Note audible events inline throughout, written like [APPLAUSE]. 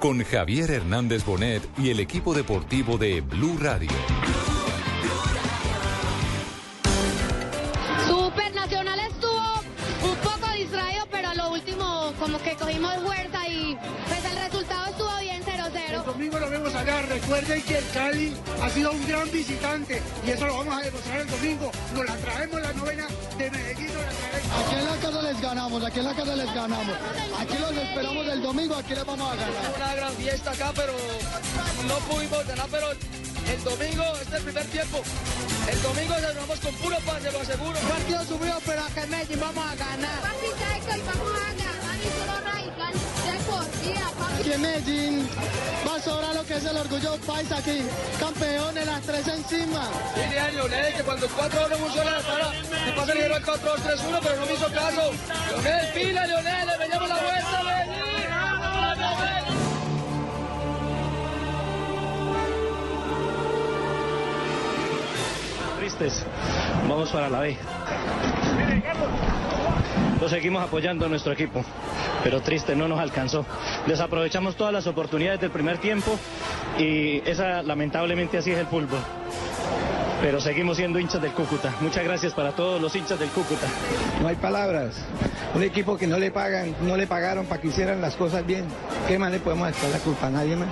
con Javier Hernández Bonet y el equipo deportivo de Blue Radio. Super Nacional estuvo un poco distraído, pero a lo último como que cogimos fuerza y pues el resultado domingo lo vemos allá. Recuerden que el Cali ha sido un gran visitante y eso lo vamos a demostrar el domingo. Nos la traemos la novena de Medellín, nos la traemos. Aquí en la casa les ganamos, aquí en la casa les ganamos. Aquí los esperamos el domingo, aquí les vamos a ganar. una gran fiesta acá, pero no pudimos ganar, pero el domingo, este es el primer tiempo. El domingo cerramos con puro pase, lo aseguro. Partido subió, pero acá en Medellín vamos a ganar. Aquí en Medellín va a sobrar lo que es el orgullo paisa aquí. Campeones, las tres encima. A Leonel que cuando 4 no funciona la para, me pasa el 4 2 3 1 pero no me hizo caso. Leonel, pila, Leonel, le veníamos la vuelta, Medellín. tristes. Vamos para la B. Lo seguimos apoyando a nuestro equipo, pero triste, no nos alcanzó. Desaprovechamos todas las oportunidades del primer tiempo y esa lamentablemente así es el fútbol. Pero seguimos siendo hinchas del Cúcuta. Muchas gracias para todos los hinchas del Cúcuta. No hay palabras. Un equipo que no le pagan, no le pagaron para que hicieran las cosas bien. ¿Qué más le podemos echar la culpa a nadie más?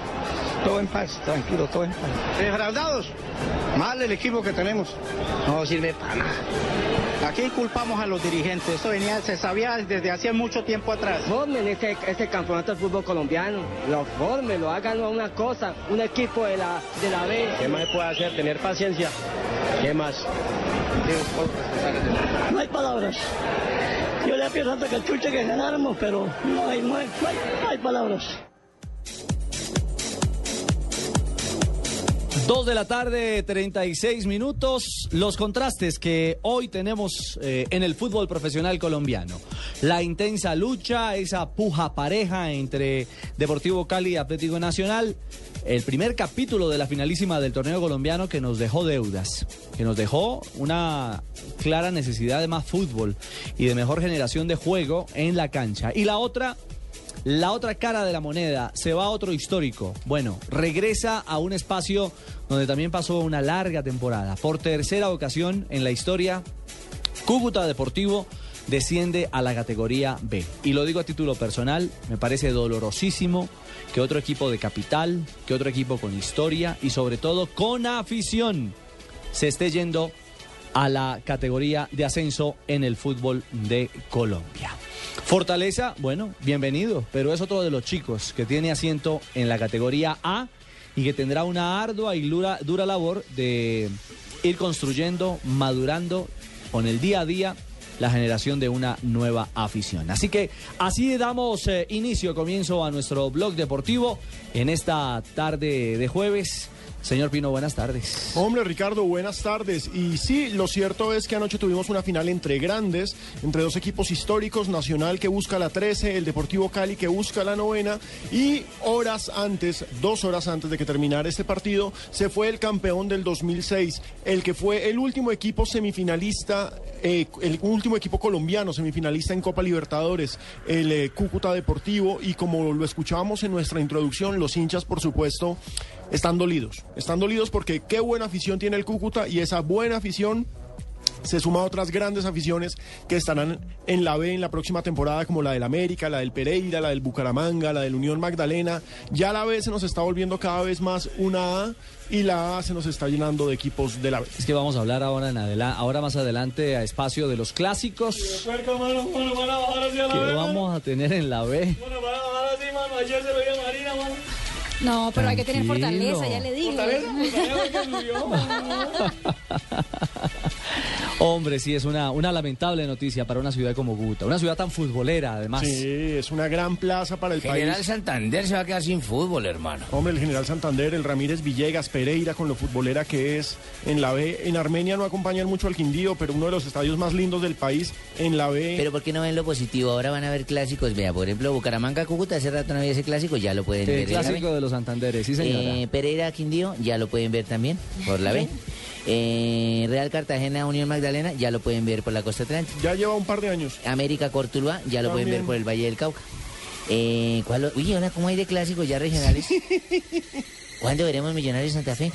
Todo en paz, tranquilo, todo en paz. Defraudados. Mal el equipo que tenemos. No sirve para nada. Aquí culpamos a los dirigentes. Esto venía, se sabía desde hace mucho tiempo atrás. Formen este campeonato del fútbol colombiano. Lo formen, lo hagan una cosa. Un equipo de la, de la B. ¿Qué más se puede hacer? Tener paciencia. ¿Qué más? No hay palabras. Yo le pido hasta que el chuche que ganáramos, pero no hay, no hay, no hay, no hay palabras. Dos de la tarde, 36 minutos. Los contrastes que hoy tenemos eh, en el fútbol profesional colombiano. La intensa lucha, esa puja pareja entre Deportivo Cali y Atlético Nacional. El primer capítulo de la finalísima del torneo colombiano que nos dejó deudas, que nos dejó una clara necesidad de más fútbol y de mejor generación de juego en la cancha. Y la otra, la otra cara de la moneda, se va a otro histórico. Bueno, regresa a un espacio donde también pasó una larga temporada. Por tercera ocasión en la historia, Cúcuta Deportivo desciende a la categoría B. Y lo digo a título personal, me parece dolorosísimo que otro equipo de capital, que otro equipo con historia y sobre todo con afición se esté yendo a la categoría de ascenso en el fútbol de Colombia. Fortaleza, bueno, bienvenido, pero es otro de los chicos que tiene asiento en la categoría A y que tendrá una ardua y dura, labor de ir construyendo, madurando con el día a día la generación de una nueva afición. Así que así damos eh, inicio, comienzo a nuestro blog deportivo en esta tarde de jueves. Señor Pino, buenas tardes. Hombre, Ricardo, buenas tardes. Y sí, lo cierto es que anoche tuvimos una final entre grandes, entre dos equipos históricos, Nacional que busca la 13, el Deportivo Cali que busca la novena, y horas antes, dos horas antes de que terminara este partido, se fue el campeón del 2006, el que fue el último equipo semifinalista, eh, el último equipo colombiano semifinalista en Copa Libertadores, el eh, Cúcuta Deportivo, y como lo escuchábamos en nuestra introducción, los hinchas, por supuesto, están dolidos. Están dolidos porque qué buena afición tiene el Cúcuta y esa buena afición se suma a otras grandes aficiones que estarán en la B en la próxima temporada, como la del América, la del Pereira, la del Bucaramanga, la del Unión Magdalena. Ya la B se nos está volviendo cada vez más una A y la A se nos está llenando de equipos de la B. Es que vamos a hablar ahora, en adela- ahora más adelante a espacio de los clásicos que vamos a tener en la B. No, pero hay que tener fortaleza, ya le digo. ¿Fortaleza? [LAUGHS] Hombre, sí, es una, una lamentable noticia para una ciudad como Cúcuta. Una ciudad tan futbolera, además. Sí, es una gran plaza para el General país. Santander se va a quedar sin fútbol, hermano. Hombre, el General Santander, el Ramírez Villegas, Pereira, con lo futbolera que es en la B. En Armenia no acompañan mucho al Quindío, pero uno de los estadios más lindos del país en la B. Pero ¿por qué no ven lo positivo? Ahora van a ver clásicos. Vea, por ejemplo, Bucaramanga, Cúcuta, hace rato no había ese clásico, ya lo pueden El ver. B. clásico de los Santanderes, sí, señora. Eh, Pereira, Quindío, ya lo pueden ver también por la B. Eh, Real Cartagena, Unión Magdalena, ya lo pueden ver por la costa atlántica. Ya lleva un par de años. América, Cortuluá, ya lo pueden ver por el Valle del Cauca. Eh, ¿cuál Uy, ahora, ¿cómo hay de clásicos ya regionales? [LAUGHS] ¿Cuándo veremos Millonarios Santa Fe?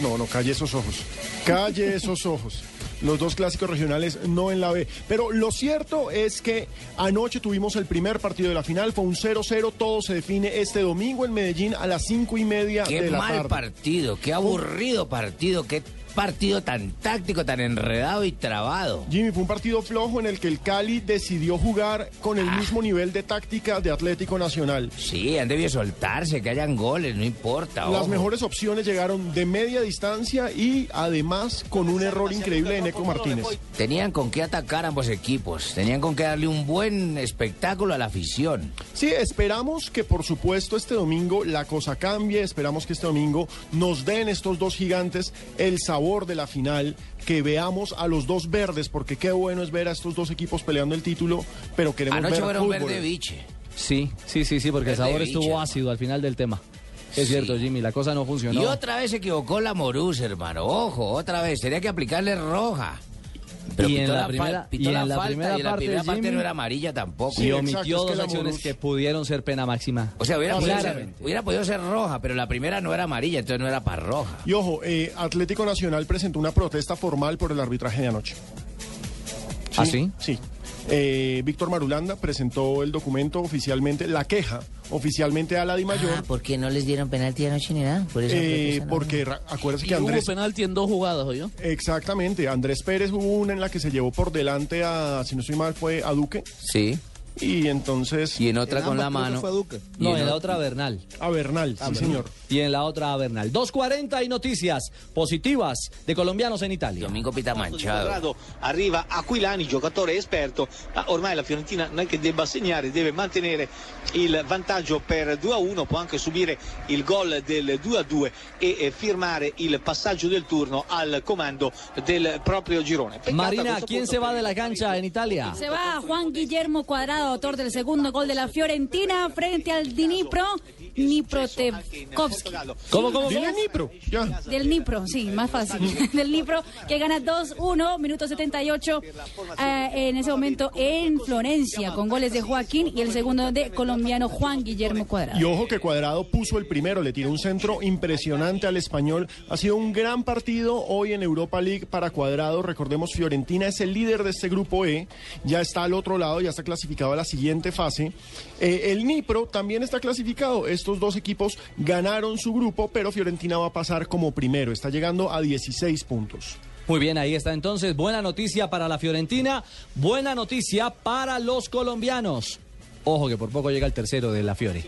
No, no, calle esos ojos. Calle esos ojos. Los dos clásicos regionales no en la B. Pero lo cierto es que anoche tuvimos el primer partido de la final. Fue un 0-0. Todo se define este domingo en Medellín a las cinco y media Qué de la mal tarde. partido, qué aburrido partido, qué partido tan táctico, tan enredado y trabado. Jimmy, fue un partido flojo en el que el Cali decidió jugar con el mismo nivel de táctica de Atlético Nacional. Sí, han debido soltarse, que hayan goles, no importa. Las ojo. mejores opciones llegaron de media distancia y además con un error increíble de Neco Martínez. Tenían con qué atacar ambos equipos, tenían con qué darle un buen espectáculo a la afición. Sí, esperamos que por supuesto este domingo la cosa cambie, esperamos que este domingo nos den estos dos gigantes el sabor de la final, que veamos a los dos verdes, porque qué bueno es ver a estos dos equipos peleando el título, pero queremos Anoche ver fueron fútbol. verde biche. Sí, sí, sí, sí, porque el sabor estuvo ácido al final del tema. Es Sí. cierto, Jimmy, la cosa no funcionó. Y otra vez se equivocó la Morús, hermano. Ojo, otra vez. Tenía que aplicarle roja. Pero Y en pitó la primera- y en la falta primera y en la parte, primera parte Jimmy, no era amarilla tampoco. y Sí, omitió exacto, es que dos acciones que pudieron ser pena máxima. O sea, hubiera podido, ser, hubiera podido ser roja, pero la primera no era amarilla, entonces no era para roja. Y ojo, eh, Atlético Nacional presentó una protesta formal por el arbitraje de anoche. ¿Ah, sí? Sí. Eh, Víctor Marulanda presentó el documento oficialmente, la queja oficialmente a la Di Mayor. Ah, ¿por qué no les dieron penalti anoche ni nada? Por eso Eh, ¿no? porque acuérdese Y que hubo Andrés penalti en dos jugadas, ¿oyó? exactamente Andrés Pérez hubo una en la que se llevó por delante a si no estoy mal fue a Duque Sí. Y entonces Y en otra con la mano. No, Y en en la ot- otra Bernal. a Bernal, sí señor. Y en la otra Bernal. 2.40 y noticias positivas de colombianos en Italia. Domingo Pita Manchado. Quadrado arriva Aquilani, giocatore esperto, ma ormai la Fiorentina non è che debba segnare, deve mantenere il vantaggio per 2 a 1, può anche subire il gol del 2 a 2 e eh, firmare il passaggio del turno al comando del proprio girone. Peccato a Marina, ¿quién se va de la cancha en Italia? Se va Juan Guillermo Cuadrado, autor del segundo gol de la Fiorentina frente al Dnipro, Dniprotekowski. ¿Cómo, cómo, Dile Nipro, ya. Del Dnipro, sí, más fácil. [LAUGHS] Del Dnipro, que gana 2-1, minuto 78, eh, en ese momento en Florencia, con goles de Joaquín y el segundo de colombiano Juan Guillermo Cuadrado. Y ojo que Cuadrado puso el primero, le tiró un centro impresionante al español. Ha sido un gran partido hoy en Europa League para Cuadrado. Recordemos, Fiorentina es el líder de este grupo E, ya está al otro lado, ya está clasificado la siguiente fase. Eh, el Nipro también está clasificado. Estos dos equipos ganaron su grupo, pero Fiorentina va a pasar como primero. Está llegando a 16 puntos. Muy bien, ahí está entonces. Buena noticia para la Fiorentina, buena noticia para los colombianos. Ojo que por poco llega el tercero de la Fiore.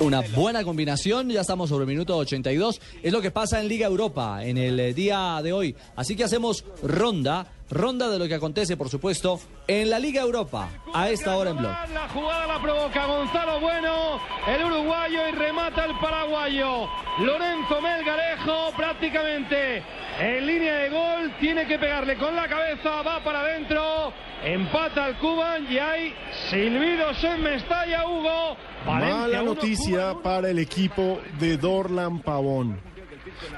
Una buena combinación, ya estamos sobre el minuto 82. Es lo que pasa en Liga Europa en el eh, día de hoy. Así que hacemos ronda, ronda de lo que acontece, por supuesto, en la Liga Europa a esta hora en blog. La jugada la provoca Gonzalo Bueno, el uruguayo y remata el paraguayo. Lorenzo Melgarejo prácticamente en línea de gol, tiene que pegarle con la cabeza, va para adentro, empata al Cuban y hay silbidos en Mestalla, Hugo. Mala noticia para el equipo de Dorlan Pavón.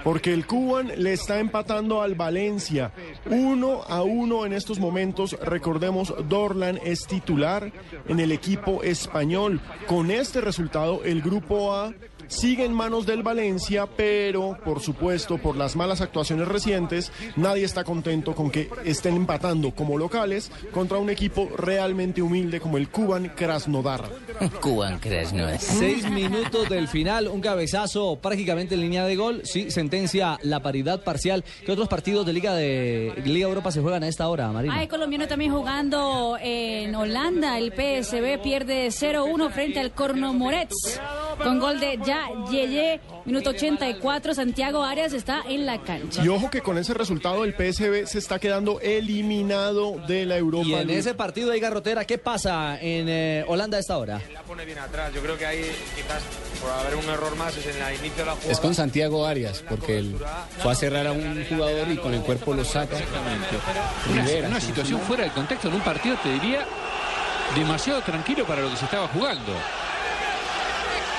Porque el Cuban le está empatando al Valencia. Uno a uno en estos momentos. Recordemos, Dorlan es titular en el equipo español. Con este resultado, el grupo A sigue en manos del Valencia, pero por supuesto, por las malas actuaciones recientes, nadie está contento con que estén empatando como locales contra un equipo realmente humilde como el Cuban Krasnodar. [LAUGHS] Cuban Krasnodar. Seis minutos del final, un cabezazo prácticamente en línea de gol. Sí, sentencia la paridad parcial. ¿Qué otros partidos de Liga de Liga Europa se juegan a esta hora, Marina? Hay colombiano también jugando en Holanda. El PSB pierde 0-1 frente al Corno Moretz. con gol de Ya Yeye, minuto 84. Santiago Arias está en la cancha. Y ojo que con ese resultado el PSV se está quedando eliminado de la Europa Y en League. ese partido de Garrotera, ¿qué pasa en eh, Holanda a esta hora? La pone bien atrás. Yo creo que ahí quizás por haber un error más es en el inicio de la jugada. Es con Santiago Arias, porque él fue a cerrar a un jugador y con el cuerpo lo saca. Una, Rivera, una situación fuera del contexto en un partido, te diría, demasiado tranquilo para lo que se estaba jugando.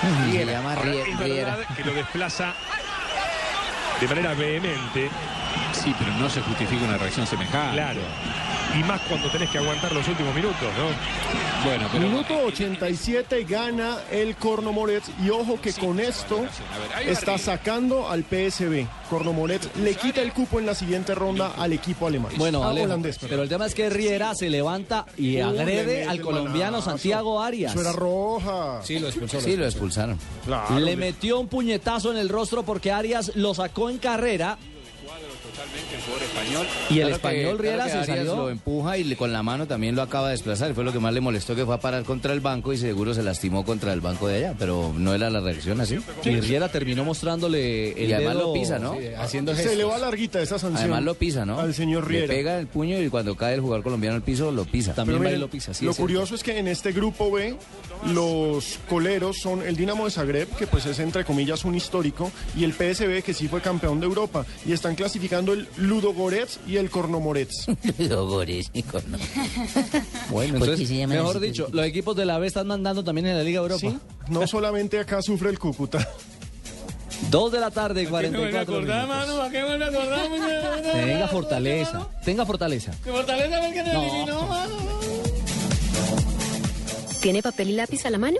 Se llama es Riera. verdad que lo desplaza de manera vehemente. Sí, pero no se justifica una reacción semejante. Claro. Y más cuando tenés que aguantar los últimos minutos, ¿no? Bueno, pero Minuto 87 gana el Corno Moretz y ojo que con esto está sacando al PSV. Corno Moretz le quita el cupo en la siguiente ronda al equipo alemán. Bueno, Ah, Alejo, holandés, pero el tema es que Riera se levanta y agrede al colombiano. Santiago Arias. Eso era roja. Sí, lo expulsó. Sí, lo expulsaron. Le metió un puñetazo en el rostro porque Arias lo sacó en carrera. Y el Claro español que- Riera claro se salió. lo empuja y le- con la mano también lo acaba de desplazar. Fue lo que más le molestó que fue a parar contra el banco y seguro se lastimó contra el banco de allá, pero no era la reacción así. Y Riera terminó mostrándole el Y además dedo- lo pisa, ¿no? haciendo Se le va larguita esa sanción. Además lo pisa, ¿no? Al señor Le Riera. pega el puño y cuando cae el jugador colombiano al piso lo pisa. Pero miren, lo curioso es que en este grupo B los coleros son el Dinamo de Zagreb, que pues es entre comillas un histórico, y el PSV, que sí fue campeón de Europa. Y están clasificando el Ludogorets y el Kornomorets. [LAUGHS] Ludogorets y Korno. Bueno, ¿Por qué entonces, mejor dicho, los equipos de la B están mandando también en la Liga Europa. Sí, no solamente acá sufre el Cúcuta. Dos de la tarde, 44 minutos. ¿A qué me acordamos? [LAUGHS] Tenga fortaleza, tenga fortaleza. Que fortaleza ver que nos No. eliminó, mano. ¿Tiene papel y lápiz a la mano?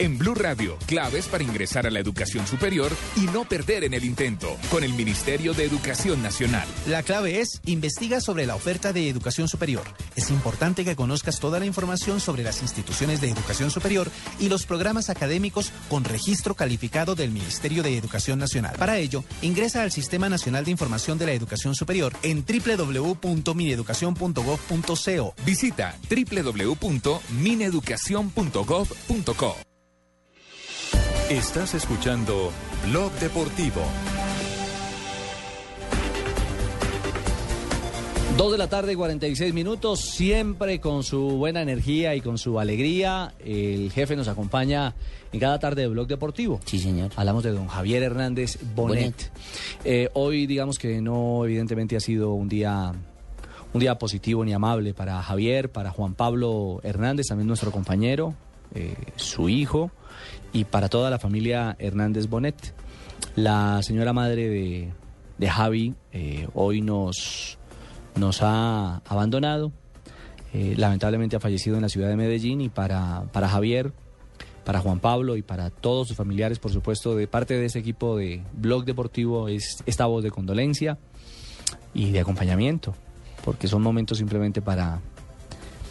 En Blue Radio, claves para ingresar a la educación superior y no perder en el intento, con el Ministerio de Educación Nacional. La clave es investiga sobre la oferta de educación superior. Es importante que conozcas toda la información sobre las instituciones de educación superior y los programas académicos con registro calificado del Ministerio de Educación Nacional. Para ello, ingresa al Sistema Nacional de Información de la Educación Superior en www.mineducacion.gov.co. Visita www.mineducacion.gov.co. Estás escuchando Blog Deportivo. Dos de la tarde, 46 minutos, siempre con su buena energía y con su alegría. El jefe nos acompaña en cada tarde de Blog Deportivo. Sí, señor. Hablamos de don Javier Hernández Bonet. Bonet. Eh, hoy, digamos que no, evidentemente ha sido un día, un día positivo ni amable para Javier, para Juan Pablo Hernández, también nuestro compañero, eh, su hijo, y para toda la familia Hernández Bonet. La señora madre de, de Javi eh, hoy nos, nos ha abandonado. Eh, lamentablemente ha fallecido en la ciudad de Medellín y para, para Javier, para Juan Pablo y para todos sus familiares, por supuesto, de parte de ese equipo de Blog Deportivo es esta voz de condolencia y de acompañamiento, porque son momentos simplemente para,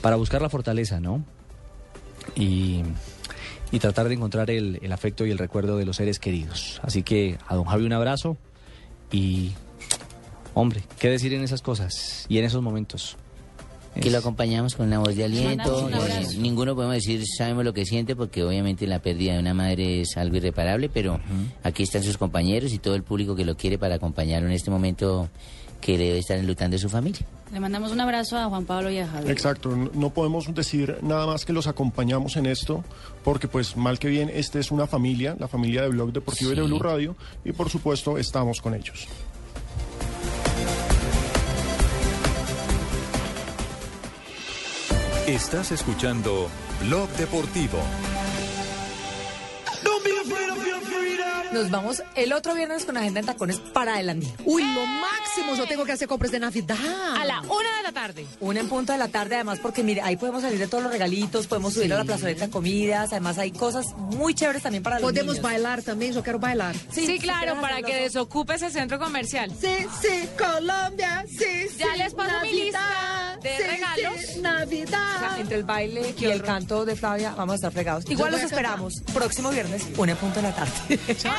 para buscar la fortaleza, ¿no? Y, y tratar de encontrar el, el afecto y el recuerdo de los seres queridos. Así que a don Javi un abrazo y, hombre, ¿qué decir en esas cosas y en esos momentos? Que lo acompañamos con una voz de aliento. Eh, ninguno podemos decir, sabemos lo que siente, porque obviamente la pérdida de una madre es algo irreparable, pero aquí están sus compañeros y todo el público que lo quiere para acompañarlo en este momento que debe estar enlutando su familia. Le mandamos un abrazo a Juan Pablo y a Javier. Exacto, no podemos decir nada más que los acompañamos en esto, porque pues mal que bien, este es una familia, la familia de Blog Deportivo y de Blue Radio, y por supuesto estamos con ellos. Estás escuchando Blog Deportivo. Don't be nos vamos el otro viernes con agenda en tacones para adelante. Uy, lo máximo, yo tengo que hacer compras de Navidad. A la una de la tarde. Una en punto de la tarde, además, porque mire, ahí podemos salir de todos los regalitos, podemos subir a la plazoleta de comidas, además hay cosas muy chéveres también para los Podemos niños. bailar también, yo quiero bailar. Sí, claro, para que desocupe ese centro comercial. Sí, sí, Colombia, sí, Ya sí, les paso mi Navidad, lista de sí, regalos. sí, Navidad. O sea, entre el baile y el canto de Flavia vamos a estar fregados. Igual los esperamos próximo viernes, una en punto de la tarde. ¡Chao! [LAUGHS]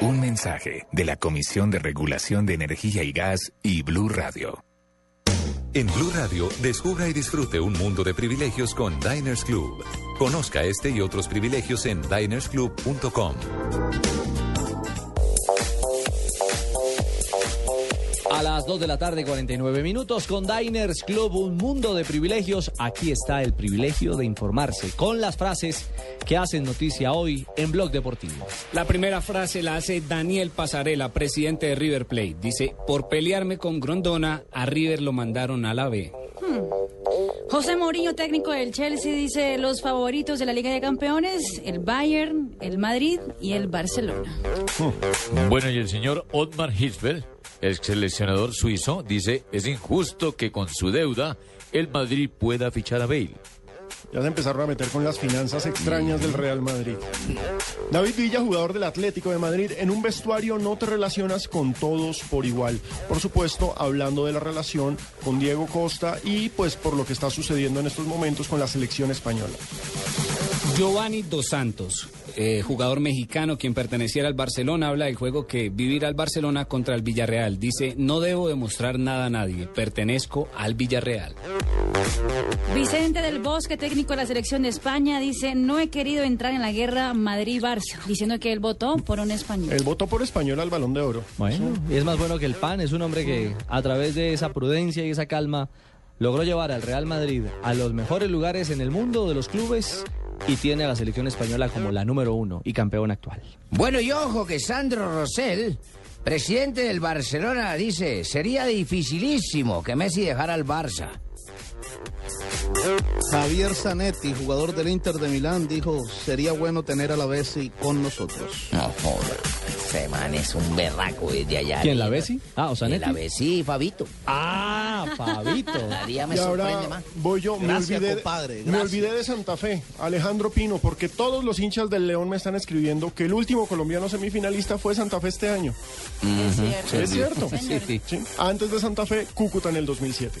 Un mensaje de la Comisión de Regulación de Energía y Gas y Blue Radio. En Blue Radio, descubra y disfrute un mundo de privilegios con Diners Club. Conozca este y otros privilegios en dinersclub.com. A las 2 de la tarde, 49 minutos, con Diners Club, un mundo de privilegios. Aquí está el privilegio de informarse con las frases que hacen noticia hoy en Blog Deportivo. La primera frase la hace Daniel Pasarela, presidente de River Plate. Dice, por pelearme con Grondona, a River lo mandaron a la B. Hmm. José Mourinho, técnico del Chelsea, dice los favoritos de la Liga de Campeones, el Bayern, el Madrid y el Barcelona. Bueno, y el señor Otmar Hitzfeld, el seleccionador suizo, dice, es injusto que con su deuda el Madrid pueda fichar a Bale. Ya se empezaron a meter con las finanzas extrañas del Real Madrid. David Villa, jugador del Atlético de Madrid, en un vestuario no te relacionas con todos por igual. Por supuesto, hablando de la relación con Diego Costa y pues por lo que está sucediendo en estos momentos con la selección española. Giovanni Dos Santos, eh, jugador mexicano quien perteneciera al Barcelona, habla del juego que vivir al Barcelona contra el Villarreal. Dice, no debo demostrar nada a nadie, pertenezco al Villarreal. Vicente del Bosque, técnico de la selección de España, dice no he querido entrar en la guerra Madrid-Barça, diciendo que él votó por un español. El voto por español al balón de oro. Bueno, y es más bueno que el pan. Es un hombre que a través de esa prudencia y esa calma logró llevar al Real Madrid a los mejores lugares en el mundo de los clubes y tiene a la selección española como la número uno y campeón actual. Bueno, y ojo que Sandro Rosell, presidente del Barcelona, dice, sería dificilísimo que Messi dejara el Barça. Javier Zanetti, jugador del Inter de Milán, dijo, sería bueno tener a la Bessi con nosotros. No joder, ese man es un berraco desde allá. ¿Quién, la. Bessi? Ah, o Zanetti. La Bessi, Fabito. Ah, Fabito. [LAUGHS] Cada día me y sorprende ahora más. voy yo, me olvidé, compadre, me gracias. olvidé de Santa Fe, Alejandro Pino, porque todos los hinchas del León me están escribiendo que el último colombiano semifinalista fue Santa Fe este año. Es cierto. Sí, sí. Sí. Antes de Santa Fe, Cúcuta en el 2007.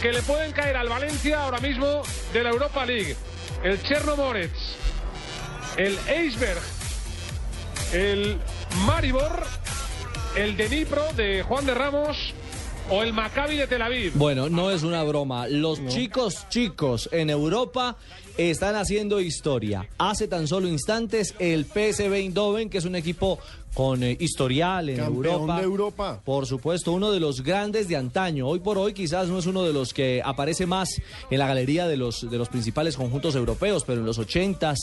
Que le pueden caer al Valencia ahora mismo de la Europa League. El Chernomorets, el Eisberg, el Maribor, el Denipro de Juan de Ramos o el Maccabi de Tel Aviv. Bueno, no es una broma. Los chicos chicos en Europa están haciendo historia. Hace tan solo instantes el PSV Eindhoven, que es un equipo con eh, historial en Campeón Europa. de Europa. Por supuesto, uno de los grandes de antaño. Hoy por hoy quizás no es uno de los que aparece más en la galería de los, de los principales conjuntos europeos, pero en los 80s,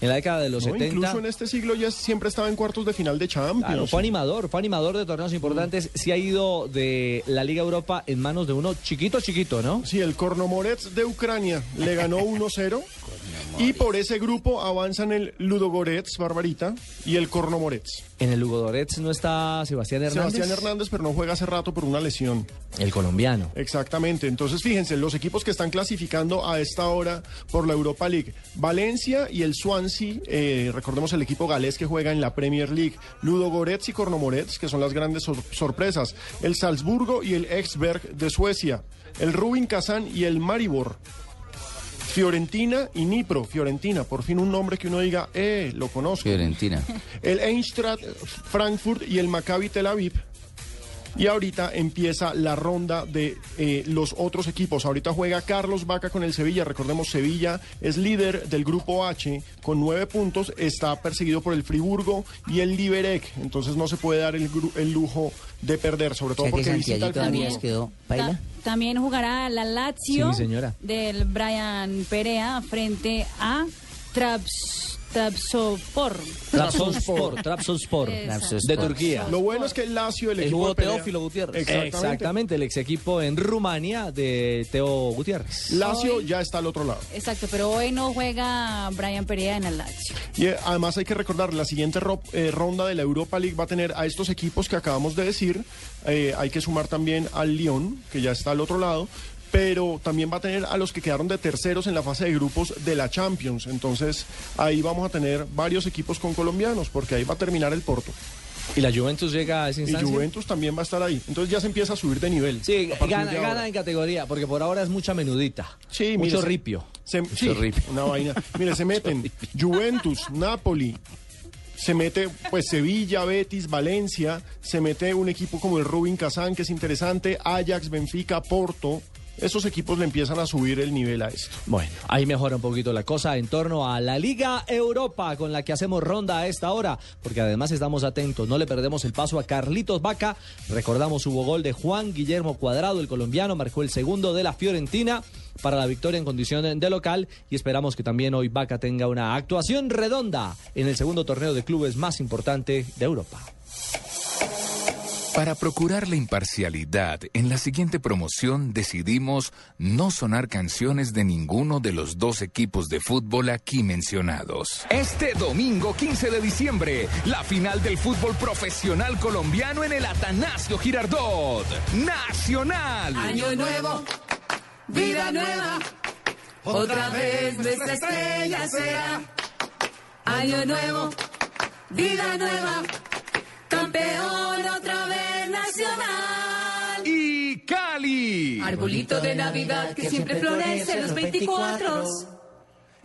en la década de los No, 70... incluso en este siglo ya siempre estaba en cuartos de final de Champions. Claro, fue animador, fue animador de torneos importantes. Sí ha ido de la Liga Europa en manos de uno chiquito, chiquito, ¿no? Sí, el Kornomorets de Ucrania le ganó [LAUGHS] 1-0 y por ese grupo avanzan el Ludogorets, Barbarita, y el Kornomorets. En el Ludogorets no está Sebastián Hernández. Sebastián Hernández, pero no juega hace rato por una lesión. El colombiano. Exactamente. Entonces, fíjense, los equipos que están clasificando a esta hora por la Europa League. Valencia y el Swansea, eh, recordemos el equipo galés que juega en la Premier League. Ludo Goretz y Kornomorets, que son las grandes sor- sorpresas. El Salzburgo y el Exberg de Suecia. El Rubin Kazan y el Maribor. Fiorentina y Nipro. Fiorentina, por fin un nombre que uno diga, eh, lo conozco. Fiorentina. El Eintracht Frankfurt y el Maccabi Tel Aviv. Y ahorita empieza la ronda de eh, los otros equipos. Ahorita juega Carlos Vaca con el Sevilla. Recordemos, Sevilla es líder del grupo H con nueve puntos. Está perseguido por el Friburgo y el Liberec. Entonces no se puede dar el, lujo de perder, sobre todo O sea que porque visita Arias Friburgo. quedó. Ta- también jugará la Lazio Sí, señora. del Brian Perea frente a Traps, Trabzonspor. Trabzonspor, Trabzonspor, de Turquía. Lo bueno es que el Lazio, el El equipo jugó de Perea- Teófilo Gutiérrez. Exactamente. Exactamente, el ex equipo en Rumania de Teo Gutiérrez. Lazio ya está al otro lado. Exacto, pero hoy no juega Brian Perea en el Lazio. Y eh, además hay que recordar, la siguiente ro- eh, ronda de la Europa League va a tener a estos equipos que acabamos de decir. Eh, hay que sumar también al Lyon, que ya está al otro lado. Pero también va a tener a los que quedaron de terceros en la fase de grupos de la Champions. Entonces ahí vamos a tener varios equipos con colombianos, porque ahí va a terminar el Porto. ¿Y la Juventus llega a esa Y instancia? Juventus también va a estar ahí. Entonces ya se empieza a subir de nivel. Sí, gana, gana en categoría, porque por ahora es mucha menudita. Sí, Mucho mire, ripio. se- sí, una vaina. [LAUGHS] Mire, se meten Juventus, Napoli, se mete pues Sevilla, Betis, Valencia, se mete un equipo como el Rubin Kazán, que es interesante, Ajax, Benfica, Porto. Esos equipos le empiezan a subir el nivel a esto. Bueno, ahí mejora un poquito la cosa en torno a la Liga Europa con la que hacemos ronda a esta hora, porque además estamos atentos, no le perdemos el paso a Carlitos Vaca. Recordamos hubo gol de Juan Guillermo Cuadrado, el colombiano, marcó el segundo de la Fiorentina para la victoria en condición de local y esperamos que también hoy Vaca tenga una actuación redonda en el segundo torneo de clubes más importante de Europa. Para procurar la imparcialidad, en la siguiente promoción decidimos no sonar canciones de ninguno de los dos equipos de fútbol aquí mencionados. Este domingo 15 de diciembre, la final del fútbol profesional colombiano en el Atanasio Girardot. Nacional. Año nuevo, vida nueva, otra vez nuestra estrella será. Año nuevo, vida nueva, campeón otra vez nacional. Y Cali. Arbolito de Navidad que siempre florece los 24.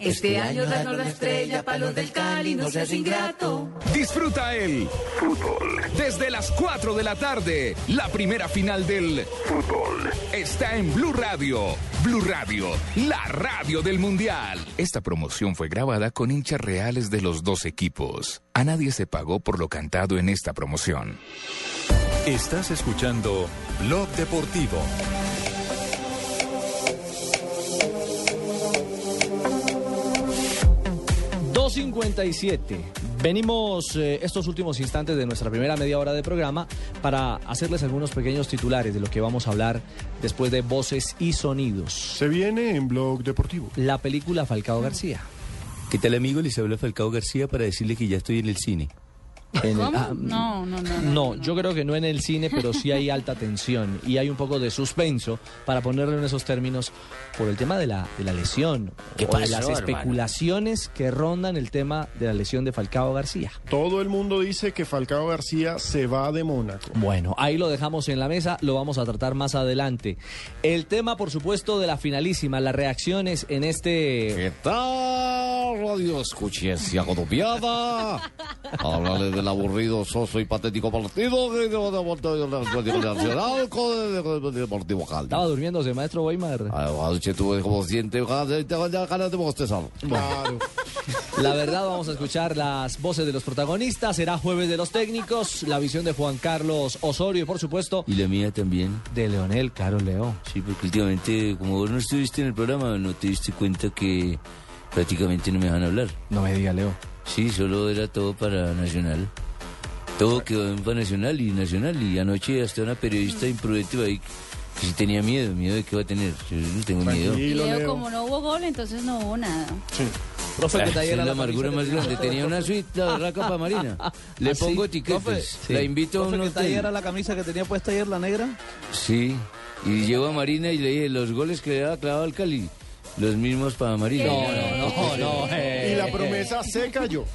Este año danos la estrella para los del Cali, no seas ingrato. Disfruta el fútbol. Desde las 4 de la tarde, la primera final del fútbol está en Blue Radio. Blue Radio, la radio del Mundial. Esta promoción fue grabada con hinchas reales de los dos equipos. A nadie se pagó por lo cantado en esta promoción. Estás escuchando Blog Deportivo. 2.57. Venimos eh, estos últimos instantes de nuestra primera media hora de programa para hacerles algunos pequeños titulares de lo que vamos a hablar después de voces y sonidos. Se viene en Blog Deportivo. La película Falcao García. ¿Qué tal amigo? Les habla Falcao García para decirle que ya estoy en el cine. En el- ¿Cómo? ah, No, no, no. No, yo creo que no en el cine, pero sí hay alta tensión y hay un poco de suspenso para ponerlo en esos términos por el tema de la, de la lesión ¿Qué o de pasó, las hermano? especulaciones que rondan el tema de la lesión de Falcao García. Todo el mundo dice que Falcao García se va de Mónaco. Bueno, ahí lo dejamos en la mesa, lo vamos a tratar más adelante. El tema, por supuesto, de la finalísima, las reacciones en este... ¿Qué tal, radio escuchencia colombiana? [LAUGHS] Háblale de del aburrido, soso y patético partido de Nacional con el Deportivo Cali. Estaba durmiéndose, maestro Weimar. Anoche tuve como siete ganas de bostezar. Claro. La verdad, vamos a escuchar las voces de los protagonistas. Será jueves de los técnicos, la visión de Juan Carlos Osorio y, por supuesto, Y la mía también. de Leonel Caro Leo. Sí, porque últimamente, como vos no estuviste en el programa, no te diste cuenta que prácticamente no me dejan hablar. No me diga, Leo. Sí, solo era todo para Nacional. Todo quedó en para Nacional y Nacional. Y anoche hasta una periodista imprudente ahí que sí tenía miedo. ¿Miedo de qué va a tener? Yo no tengo miedo. Y Leo, como no hubo gol, entonces no hubo nada. Profe, Ah, ¿qué esa talla es era la la amargura más grande. tenía? Una suite, la barraca para Marina. [LAUGHS] Le ¿Ah, sí? pongo Profe, etiquetas. sí. La invito a un Profe, ¿qué talla hotel. era la camisa que tenía puesta ayer, la negra? Sí. Y llevo a Marina y le dije, los goles que le había clavado al Cali, los mismos para Marina. No, no, no, no. Y la promesa se cayó.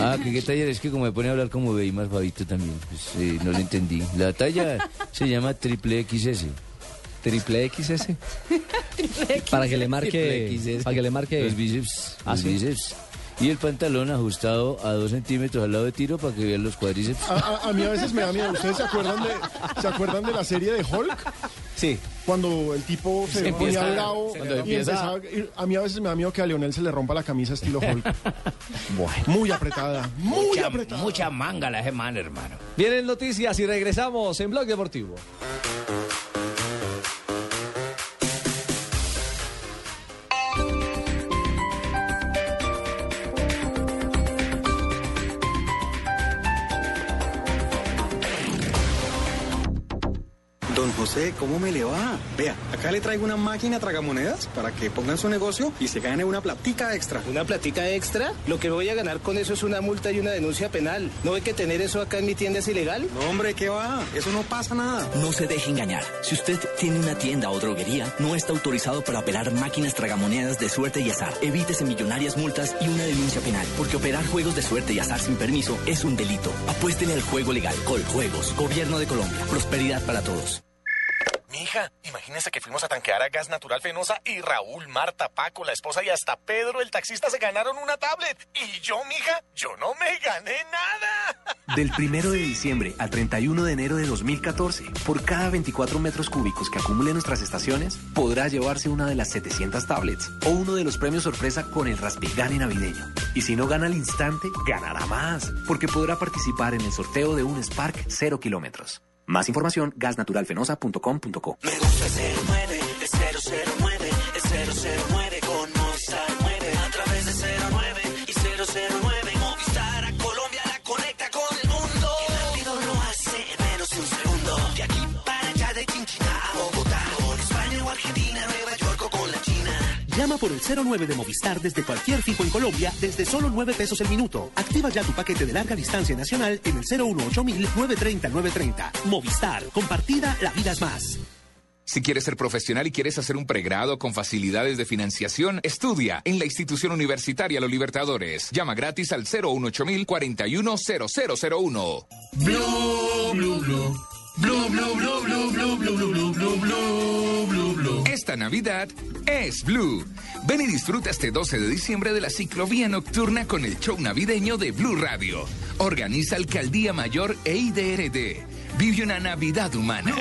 Ah, que qué talla es que como me pone a hablar como Weimar Fabito también, pues eh, no lo entendí. La talla se llama triple XS. Triple XS. [LAUGHS] Para que le marque, Triple XS. para que le marque Los bíceps. Ah, los ¿sí? bíceps. Y el pantalón ajustado a dos centímetros al lado de tiro para que vean los cuádriceps. A, a- a mí a veces me da miedo. ¿Ustedes se acuerdan de, ¿se acuerdan de la serie de Hulk? Sí. Cuando el tipo se Se ponía empieza- bravo cuando y empieza- empezaba a mí a veces me da miedo que a Leonel se le rompa la camisa estilo Hulk. [LAUGHS] Muy apretada, muy mucha, apretada. mucha manga la semana, hermano. Vienen noticias y regresamos en Blog Deportivo. José, ¿cómo me le va? Vea, acá le traigo una máquina tragamonedas para que pongan su negocio y se gane una platica extra. ¿Una platica extra? Lo que voy a ganar con eso es una multa y una denuncia penal. ¿No ve que tener eso acá en mi tienda es ilegal? No, hombre, ¿qué va? Eso no pasa nada. No se deje engañar. Si usted tiene una tienda o droguería, no está autorizado para operar máquinas tragamonedas de suerte y azar. Evítese millonarias multas y una denuncia penal, porque operar juegos de suerte y azar sin permiso es un delito. Apuéstele al juego legal. Coljuegos. Gobierno de Colombia. Prosperidad para todos. Mija, imagínese que fuimos a tanquear a Gas Natural Fenosa y Raúl, Marta, Paco, la esposa y hasta Pedro, el taxista, se ganaron una tablet. Y yo, mija, yo no me gané nada. [LAUGHS] Del 1 de diciembre al 31 de enero de 2014, por cada 24 metros cúbicos que acumule nuestras estaciones, podrá llevarse una de las 700 tablets o uno de los premios sorpresa con el Raspigani navideño. Y si no gana al instante, ganará más, porque podrá participar en el sorteo de un Spark 0 kilómetros. Más información, gasnaturalfenosa.com.co. Me gusta el 09, el 009, el 009 Llama por el 09 de Movistar desde cualquier fijo en Colombia desde solo 9 pesos el minuto. Activa ya tu paquete de larga distancia nacional en el 018 930 930. Movistar, compartida, la vida es más. Si quieres ser profesional y quieres hacer un pregrado con facilidades de financiación, estudia en la institución universitaria Los Libertadores. Llama gratis al 018 410001. Blue, blue, blue. Blue, blue, blue, blue, blue, blue, blue, blue, blue, blue, blue, blue. Esta Navidad es Blue. Ven y disfruta este 12 de diciembre de la ciclovía nocturna con el show navideño de Blue Radio. Organiza Alcaldía Mayor e IDRD. Vive una Navidad humana.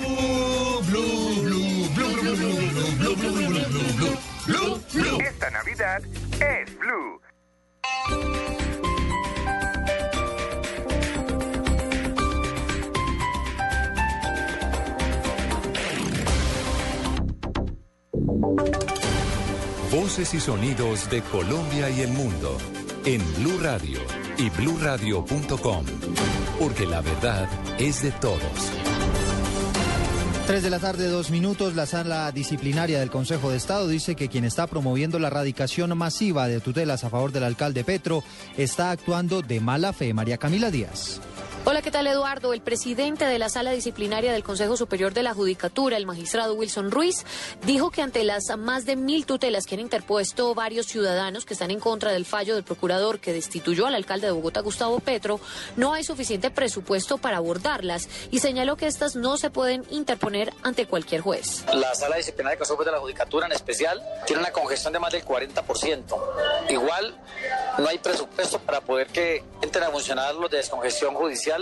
Esta Navidad es Blue. Voces y sonidos de Colombia y el mundo en Blue Radio y bluradio.com, porque la verdad es de todos. Tres de la tarde, dos minutos. La sala disciplinaria del Consejo de Estado dice que quien está promoviendo la erradicación masiva de tutelas a favor del alcalde Petro está actuando de mala fe. María Camila Díaz. Hola, ¿qué tal Eduardo? El presidente de la sala disciplinaria del Consejo Superior de la Judicatura, el magistrado Wilson Ruiz, dijo que ante las más de mil tutelas que han interpuesto varios ciudadanos que están en contra del fallo del procurador que destituyó al alcalde de Bogotá, Gustavo Petro, no hay suficiente presupuesto para abordarlas y señaló que estas no se pueden interponer ante cualquier juez. La sala disciplinaria de Consejo de la Judicatura en especial tiene una congestión de más del 40%. Igual no hay presupuesto para poder que entren a funcionar los de descongestión judicial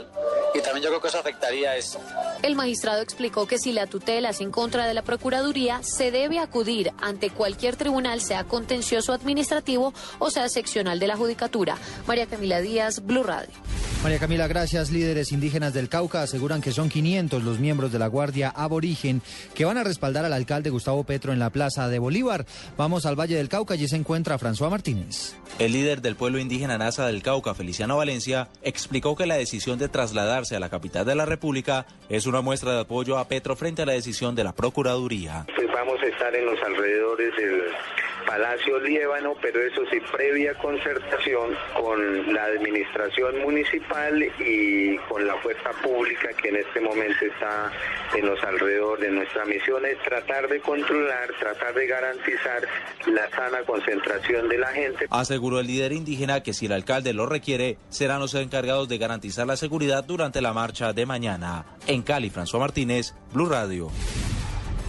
y también yo creo que eso afectaría a eso. El magistrado explicó que si la tutela es en contra de la Procuraduría, se debe acudir ante cualquier tribunal, sea contencioso administrativo o sea seccional de la Judicatura. María Camila Díaz, Blue Radio. María Camila, gracias. Líderes indígenas del Cauca aseguran que son 500 los miembros de la Guardia Aborigen que van a respaldar al alcalde Gustavo Petro en la Plaza de Bolívar. Vamos al Valle del Cauca, allí se encuentra François Martínez. El líder del pueblo indígena Nasa del Cauca, Feliciano Valencia, explicó que la decisión de trasladarse a la capital de la República es una muestra de apoyo a Petro frente a la decisión de la Procuraduría. Pues vamos a estar en los alrededores del Palacio Líbano, pero eso sí, previa concertación con la administración municipal y con la fuerza pública que en este momento está en los alrededores. Nuestra misión es tratar de controlar, tratar de garantizar la sana concentración de la gente. Aseguró el líder indígena que si el alcalde lo requiere, serán los encargados de garantizar la seguridad durante la marcha de mañana. En Cali, François Martínez, Blue Radio.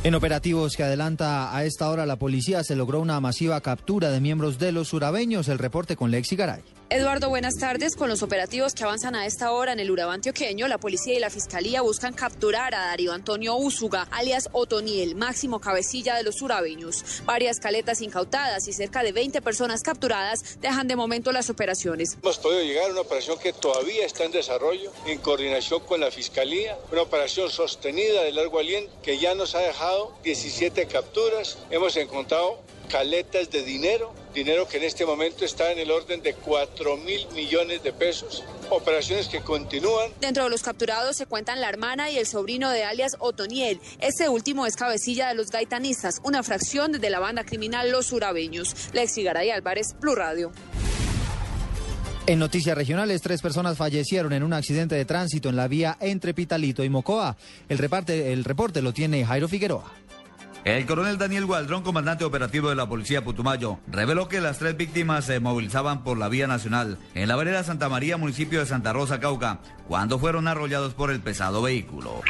En operativos que adelanta a esta hora la policía se logró una masiva captura de miembros de los surabeños. El reporte con Lexi Garay. Eduardo, buenas tardes. Con los operativos que avanzan a esta hora en el Urabá antioqueño, la policía y la fiscalía buscan capturar a Darío Antonio Úsuga, alias Otoniel, máximo cabecilla de los surabeños. Varias caletas incautadas y cerca de 20 personas capturadas dejan de momento las operaciones. Hemos podido llegar a una operación que todavía está en desarrollo, en coordinación con la fiscalía, una operación sostenida de largo aliento que ya nos ha dejado 17 capturas. Hemos encontrado caletas de dinero, dinero que en este momento está en el orden de 4 mil millones de pesos. Operaciones que continúan. Dentro de los capturados se cuentan la hermana y el sobrino de alias Otoniel. Este último es cabecilla de los gaitanistas, una fracción de la banda criminal Los Urabeños. Lexi Garay Álvarez, Blue Radio. En noticias regionales, tres personas fallecieron en un accidente de tránsito en la vía entre Pitalito y Mocoa. El, reparte, el reporte lo tiene Jairo Figueroa. El coronel Daniel Gualdrón, comandante operativo de la Policía Putumayo, reveló que las tres víctimas se movilizaban por la vía nacional en la vereda Santa María, municipio de Santa Rosa, Cauca, cuando fueron arrollados por el pesado vehículo.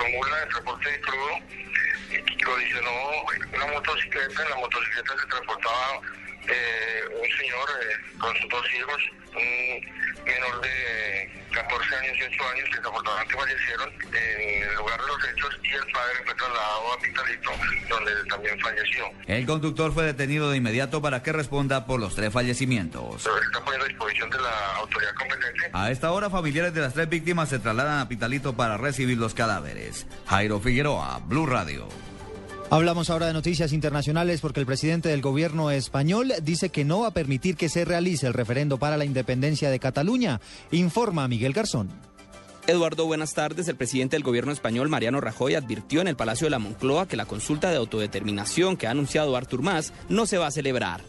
Eh, un señor eh, con sus dos hijos, un menor de 14 años y 8 años que desafortunadamente fallecieron en el lugar de los hechos y el padre fue trasladado a Pitalito, donde también falleció. El conductor fue detenido de inmediato para que responda por los tres fallecimientos. Está poniendo a disposición de la autoridad competente. A esta hora, familiares de las tres víctimas se trasladan a Pitalito para recibir los cadáveres. Jairo Figueroa, Blue Radio. Hablamos ahora de noticias internacionales porque el presidente del gobierno español dice que no va a permitir que se realice el referendo para la independencia de Cataluña. Informa Miguel Garzón. Eduardo, buenas tardes. El presidente del gobierno español, Mariano Rajoy, advirtió en el Palacio de la Moncloa que la consulta de autodeterminación que ha anunciado Artur Mas no se va a celebrar.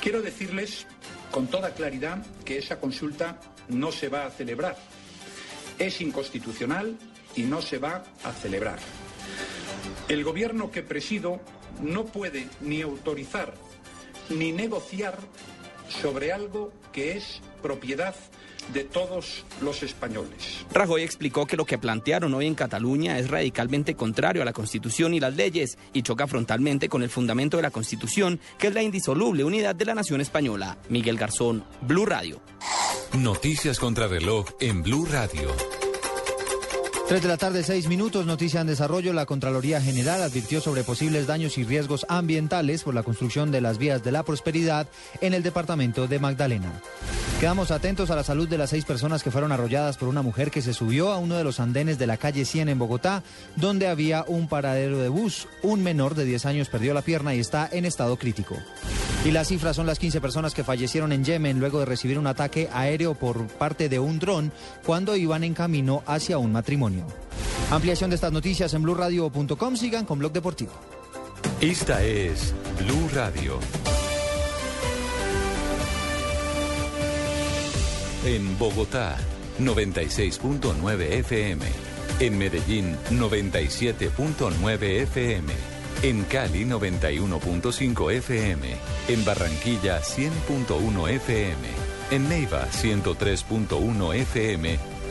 Quiero decirles con toda claridad que esa consulta no se va a celebrar. Es inconstitucional y no se va a celebrar. El gobierno que presido no puede ni autorizar ni negociar sobre algo que es propiedad de todos los españoles. Rajoy explicó que lo que plantearon hoy en Cataluña es radicalmente contrario a la Constitución y las leyes y choca frontalmente con el fundamento de la Constitución, que es la indisoluble unidad de la nación española. Miguel Garzón, Blue Radio. Noticias contra reloj en Blue Radio. 3 de la tarde, 6 minutos, noticia en desarrollo. La Contraloría General advirtió sobre posibles daños y riesgos ambientales por la construcción de las vías de la prosperidad en el departamento de Magdalena. Quedamos atentos a la salud de las seis personas que fueron arrolladas por una mujer que se subió a uno de los andenes de la calle 100 en Bogotá, donde había un paradero de bus. Un menor de 10 años perdió la pierna y está en estado crítico. Y las cifras son las 15 personas que fallecieron en Yemen luego de recibir un ataque aéreo por parte de un dron cuando iban en camino hacia un matrimonio. Ampliación de estas noticias en blurradio.com. Sigan con Blog Deportivo. Esta es Blue Radio. En Bogotá, 96.9 FM. En Medellín, 97.9 FM. En Cali, 91.5 FM. En Barranquilla, 100.1 FM. En Neiva, 103.1 FM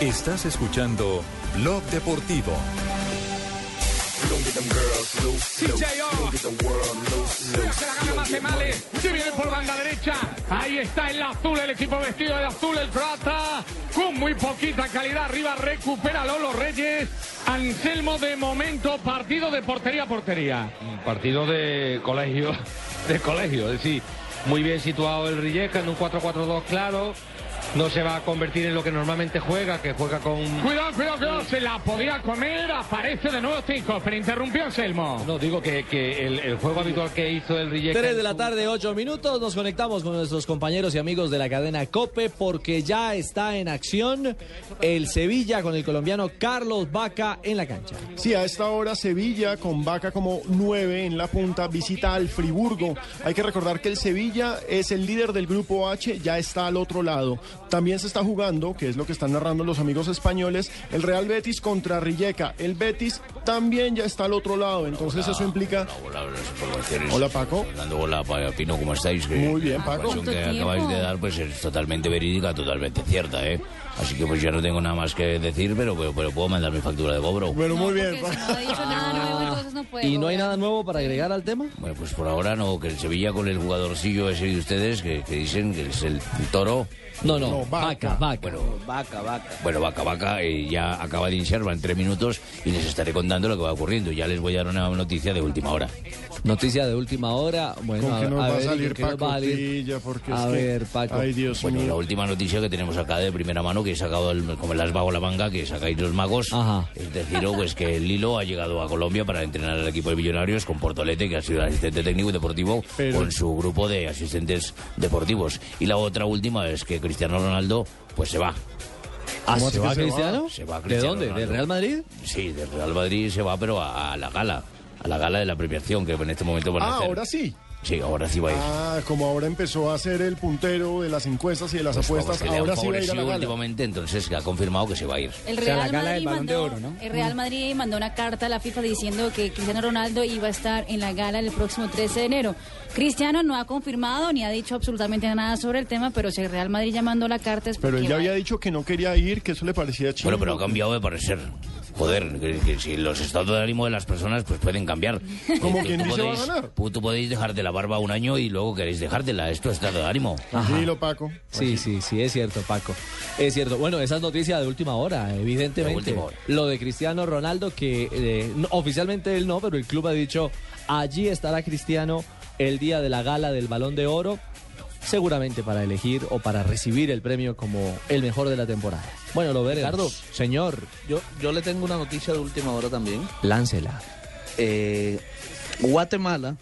Estás escuchando Blog Deportivo. Se la gana Matemale. Se viene por banda derecha. Ahí está el azul, el equipo vestido de azul, el croata. Con muy poquita calidad. Arriba recupera Lolo Reyes. Anselmo de momento, partido de portería a portería. Partido de colegio, [LAUGHS] de colegio, es decir, muy bien situado el Rijeka en un 4-4-2 claro. No se va a convertir en lo que normalmente juega, que juega con... Cuidado, cuidado, cuidado. Se la podía comer. Aparece de nuevo Tico, pero interrumpió Anselmo. No, digo que, que el, el juego habitual que hizo el Rijeka... 3 de la tarde, 8 minutos. Nos conectamos con nuestros compañeros y amigos de la cadena COPE porque ya está en acción el Sevilla con el colombiano Carlos Vaca en la cancha. Sí, a esta hora Sevilla con Vaca como 9 en la punta visita al Friburgo. Hay que recordar que el Sevilla es el líder del grupo H, ya está al otro lado. También se está jugando, que es lo que están narrando los amigos españoles, el Real Betis contra Rijeka. El Betis también ya está al otro lado, entonces eso implica... Hola, Paco. Fernando, hola, Pa- Pino, ¿cómo estáis? Que Muy bien, La Paco. información que ¿Cuánto acabáis de dar pues es totalmente verídica, totalmente cierta, ¿eh? Así que pues ya no tengo nada más que decir, pero, pero, pero puedo mandar mi factura de cobro. Bueno, muy bien. ¿Y no hay nada nuevo para agregar al tema? Bueno, pues por ahora no, que el Sevilla con el jugadorcillo ese de ustedes, que, que dicen que es el toro. No, no, vaca, vaca. Bueno, vaca, vaca. Bueno, Vaca Vaca eh, ya acaba de iniciar, va en tres minutos y les estaré contando lo que va ocurriendo. Ya les voy a dar una noticia de última hora. Noticia de última hora. Bueno, ¿Con a, qué nos a va a ver, ¿y salir Paco va a es a que- ver, Paco. Ay, Dios bueno, mío. la última noticia que tenemos acá de primera mano, que he sacado el, como el as bajo la manga, que sacáis los magos, es decir, pues que el Lilo ha llegado a Colombia para entrenar al equipo de Millonarios con Portolete, que ha sido el asistente técnico y deportivo, Pero- con su grupo de asistentes deportivos. Y la otra última es que Cristiano Ronaldo, pues se va. Ah, ¿se va Cristiano? Se va ¿De Cristiano dónde? Ronaldo. ¿Del Real Madrid? Sí, del Real Madrid se va, pero a, a la gala. A la gala de la premiación que en este momento van a Ah, hacer. ahora sí. Sí, ahora sí va a ir. Ah, como ahora empezó a ser el puntero de las encuestas y de las Pues apuestas, han ahora sí va a ir a la gala. últimamente, entonces ha confirmado que se va a ir. El Real, Madrid mandó, el Real Madrid mandó una carta a la FIFA diciendo que Cristiano Ronaldo iba a estar en la gala el próximo 13 de enero. Cristiano no ha confirmado ni ha dicho absolutamente nada sobre el tema, pero si el Real Madrid ya mandó la carta es Pero él ya a había dicho que no quería ir, que eso le parecía chido. Bueno, pero ha cambiado de parecer. Joder, que, que si los estados de ánimo de las personas pues pueden cambiar. [LAUGHS] Como quien dice, va a podéis- ganar. Tú, tú podéis dejarte la barba un año y luego queréis dejártela. Esto es estado de ánimo. Tranquilo, Paco. Sí, sí, sí, es cierto, Paco. Es cierto. Bueno, esa es noticia de última hora, evidentemente. De última hora. Lo de Cristiano Ronaldo, que eh, no- oficialmente él no, pero el club ha dicho, allí estará Cristiano el día de la gala del Balón de Oro, seguramente para elegir o para recibir el premio como el mejor de la temporada. Bueno, lo veremos. Ricardo. Señor, Yo, yo le tengo una noticia de última hora también. láncela. Eh, Guatemala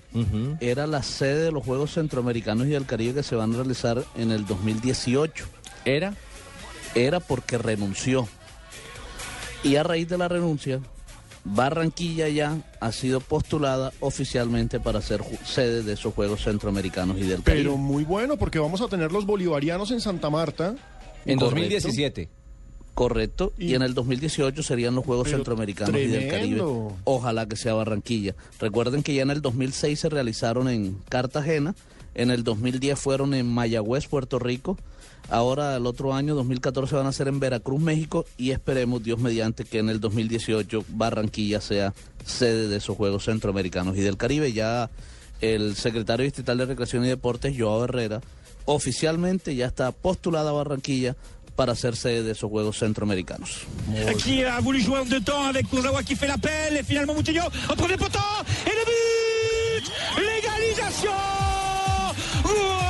era la sede de los Juegos Centroamericanos y del Caribe que se van a realizar en el 2018. ¿Era? Era porque renunció. Y a raíz de la renuncia, Barranquilla ya ha sido postulada oficialmente para ser sede de esos Juegos Centroamericanos y del Caribe. Pero muy bueno, porque vamos a tener los bolivarianos en Santa Marta. En Correcto. 2017. Correcto, y, Y- en el 2018 serían los Juegos Centroamericanos y del Caribe. Ojalá que sea Barranquilla. Recuerden que ya en el 2006 se realizaron en Cartagena, en el 2010 fueron en Mayagüez, Puerto Rico. Ahora el otro año, 2014, van a ser en Veracruz, México y esperemos, Dios mediante, que en el 2018 Barranquilla sea sede de esos Juegos Centroamericanos y del Caribe. Ya el secretario distrital de Recreación y Deportes, Joao Herrera, oficialmente ya está postulada a Barranquilla para ser sede de esos Juegos Centroamericanos. qui a voulu jouer en deux temps avec Kurzawa qui fait l'appel et finalement Moutinho entre les poteaux et le but L'égalisation Oh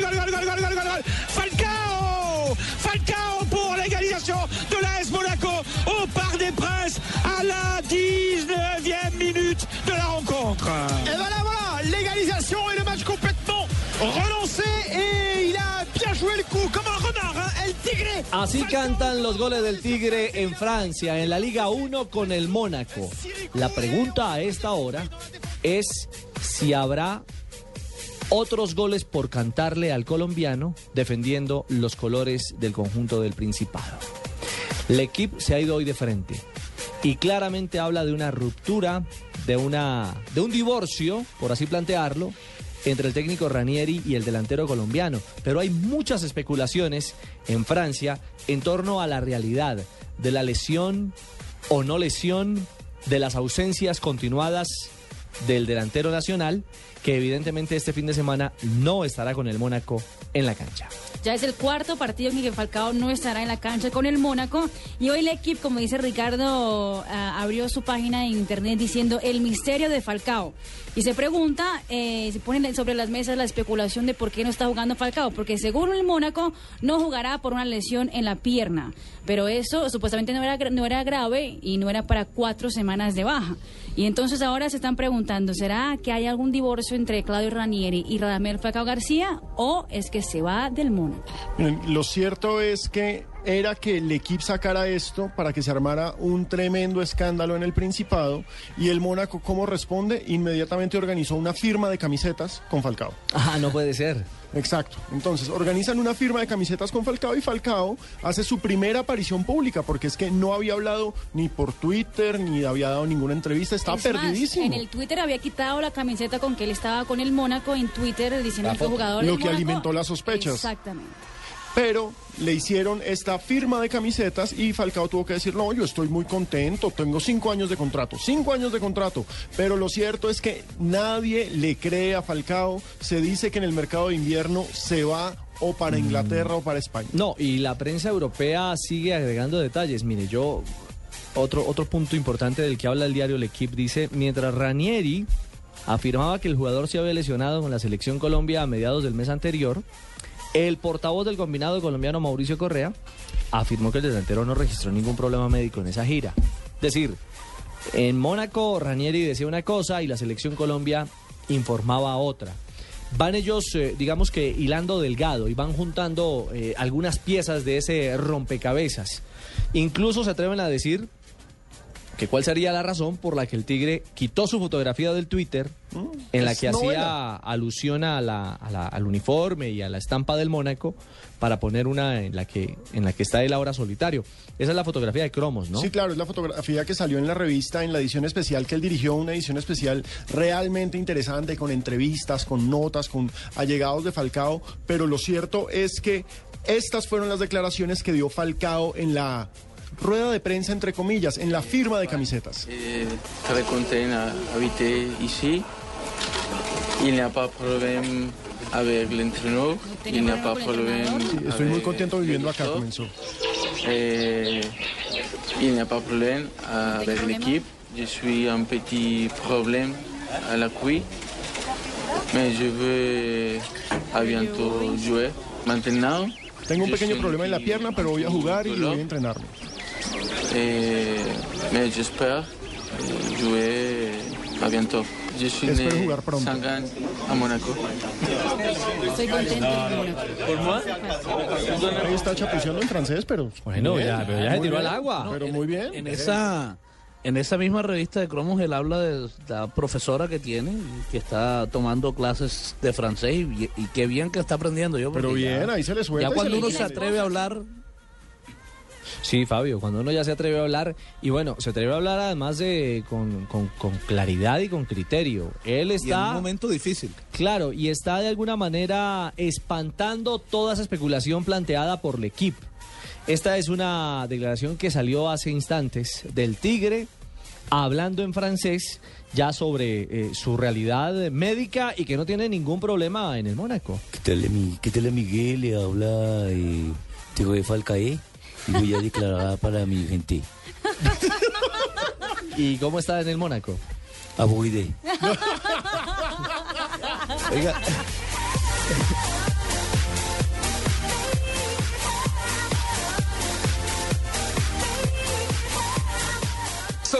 gol, gol, gol, gol, gol, gol, gol, Falcao Falcao pour l'égalisation de l'AS Monaco au Parc des Princes à la 19e minute de la rencontre. Et voilà, voilà, l'égalisation et le match complètement relancé et il a bien joué le coup comme un renard, hein, el Tigre. Así cantan los goles del Tigre en Francia, en la Liga 1 con el Mónaco. La pregunta a esta hora es si habrá otros goles por cantarle al colombiano defendiendo los colores del conjunto del Principado. El equipo se ha ido hoy de frente y claramente habla de una ruptura, de, una, de un divorcio, por así plantearlo, entre el técnico Ranieri y el delantero colombiano, pero hay muchas especulaciones en Francia en torno a la realidad de la lesión o no lesión, de las ausencias continuadas del delantero nacional, que evidentemente este fin de semana no estará con el Mónaco en la cancha. Ya es el cuarto partido en que Falcao no estará en la cancha con el Mónaco. Y hoy el equipo, como dice Ricardo, ah, abrió su página en internet diciendo el misterio de Falcao. Y se pregunta, eh, se pone sobre las mesas la especulación de por qué no está jugando Falcao. Porque según el Mónaco, no jugará por una lesión en la pierna. Pero eso supuestamente no era, no era grave y no era para cuatro semanas de baja. Y entonces ahora se están preguntando, ¿será que hay algún divorcio entre Claudio Ranieri y Radamel Falcao García o es que se va del Mónaco? Lo cierto es que era que el equipo sacara esto para que se armara un tremendo escándalo en el Principado y el Mónaco, ¿cómo responde? Inmediatamente organizó una firma de camisetas con Falcao. Ah, no puede ser. Exacto. Entonces, organizan una firma de camisetas con Falcao y Falcao hace su primera aparición pública porque es que no había hablado ni por Twitter ni había dado ninguna entrevista, estaba perdidísimo. en el Twitter había quitado la camiseta con que él estaba con el Mónaco en Twitter diciendo que jugador Lo que alimentó las sospechas. Exactamente pero le hicieron esta firma de camisetas y Falcao tuvo que decir, no, yo estoy muy contento, tengo cinco años de contrato, cinco años de contrato, pero lo cierto es que nadie le cree a Falcao, se dice que en el mercado de invierno se va o para Inglaterra o para España. No, y la prensa europea sigue agregando detalles, mire, yo, otro, otro punto importante del que habla el diario El Equipe dice, mientras Ranieri afirmaba que el jugador se había lesionado con la selección Colombia a mediados del mes anterior, el portavoz del combinado colombiano Mauricio Correa afirmó que el delantero no registró ningún problema médico en esa gira. Es decir, en Mónaco Ranieri decía una cosa y la selección Colombia informaba otra. Van ellos, eh, digamos que hilando delgado y van juntando eh, algunas piezas de ese rompecabezas. Incluso se atreven a decir que cuál sería la razón por la que el Tigre quitó su fotografía del Twitter mm, en la que hacía alusión a la, al uniforme y a la estampa del Mónaco para poner una en la que en la que está él ahora solitario. Esa es la fotografía de Cromos, ¿no? Sí, claro, es la fotografía que salió en la revista en la edición especial que él dirigió, una edición especial realmente interesante con entrevistas, con notas, con allegados de Falcao, pero lo cierto es que estas fueron las declaraciones que dio Falcao en la rueda de prensa, entre comillas, en la firma de camisetas. Eh, a pas problème avec l'entraîneur. Il n'y a pas problème. Sí, estoy muy contento viviendo acá, comenzó. Eh, il n'y a pas problème avec l'équipe. Je suis un petit problème à la cuisse. Mais je veux à bientôt jouer. Maintenant. Tengo un pequeño problema en la pierna, pero voy a jugar y voy a entrenarme. Eh, mais j'espère jouer à bientôt. Né jugar pronto. Sangan, a Mónaco. Estoy contento. ¿Por moi? Ahí está chapuceando en francés, pero... Bueno, Muy ya, bien, pero ya se tiró al bien, agua. Pero muy bien. En esa, en esa misma revista de Cromos, él habla de la profesora que tiene, y que está tomando clases de francés y, y qué bien que está aprendiendo yo. Pero bien, ya- ahí se le suelta Ya cuando uno se atreve a hablar, Sí, Fabio, cuando uno ya se atreve a hablar, y bueno, se atreve a hablar además de con, con- con claridad y con criterio. Él y en está... un momento difícil. Claro, y está de alguna manera espantando toda esa especulación planteada por el equipo. Esta es una declaración que salió hace instantes del Tigre, hablando en francés ya sobre eh, su realidad médica y que no tiene ningún problema en el Mónaco. ¿Qué tal, mi- qué tal Miguel? Le habla eh, Tego de Falcaé y voy a declarar para mi gente. [LAUGHS] ¿Y cómo está en el Mónaco? Aburride. [LAUGHS] Oiga.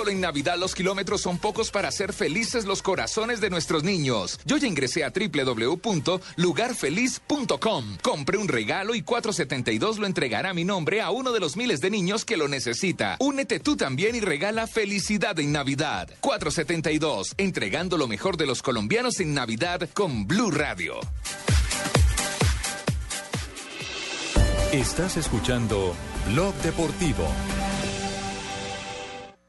En Navidad los kilómetros son pocos para hacer felices los corazones de nuestros niños. Yo ya ingresé a www.lugarfeliz.com. Compré un regalo y 472 lo entregará mi nombre a uno de los miles de niños que lo necesita. Únete tú también y regala felicidad en Navidad. 472, entregando lo mejor de los colombianos en Navidad con Blue Radio. Estás escuchando Blog Deportivo.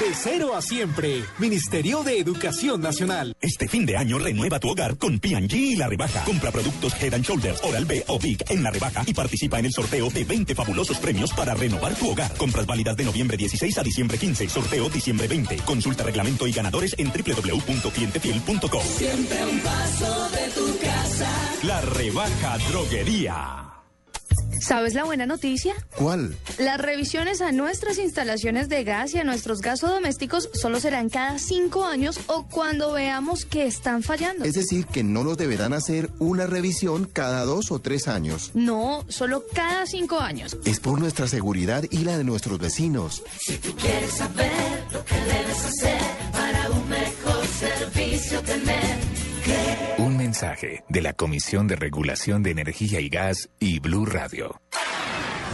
De cero a siempre. Ministerio de Educación Nacional. Este fin de año renueva tu hogar con P&G y la rebaja. Compra productos Head and Shoulders, Oral B o Big en la rebaja y participa en el sorteo de 20 fabulosos premios para renovar tu hogar. Compras válidas de noviembre 16 a diciembre 15. Sorteo diciembre 20. Consulta reglamento y ganadores en www.clientefiel.com. Siempre un paso de tu casa. La rebaja droguería. ¿Sabes la buena noticia? ¿Cuál? Las revisiones a nuestras instalaciones de gas y a nuestros gasodomésticos solo serán cada cinco años o cuando veamos que están fallando. Es decir, que no nos deberán hacer una revisión cada dos o tres años. No, solo cada cinco años. Es por nuestra seguridad y la de nuestros vecinos. Si tú quieres saber lo que debes hacer para un mejor servicio tener. Un mensaje de la Comisión de Regulación de Energía y Gas y Blue Radio.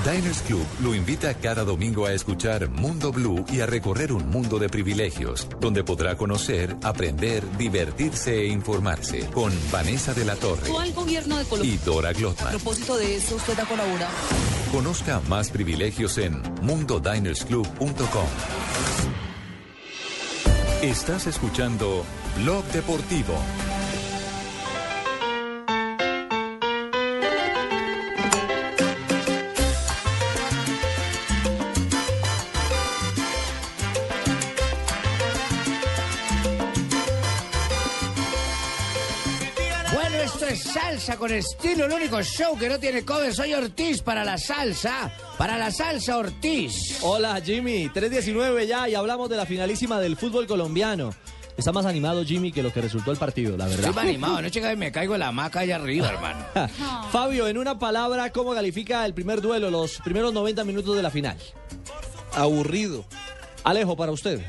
Diners Club lo invita cada domingo a escuchar Mundo Blue y a recorrer un mundo de privilegios, donde podrá conocer, aprender, divertirse e informarse con Vanessa de la Torre ¿Cuál gobierno de Colombia? y Dora A Glotman. propósito de eso, usted ha colaborado. Conozca más privilegios en mundodinersclub.com. Estás escuchando Blog Deportivo. Salsa con estilo, el único show que no tiene cover. Soy Ortiz para la salsa, para la salsa Ortiz. Hola Jimmy, 3.19 ya y hablamos de la finalísima del fútbol colombiano. Está más animado Jimmy que lo que resultó el partido, la verdad. Estoy más animado, no llega y me caigo en la hamaca allá arriba, [LAUGHS] hermano. Fabio, en una palabra, ¿cómo califica el primer duelo, los primeros 90 minutos de la final? Aburrido. Alejo, para usted.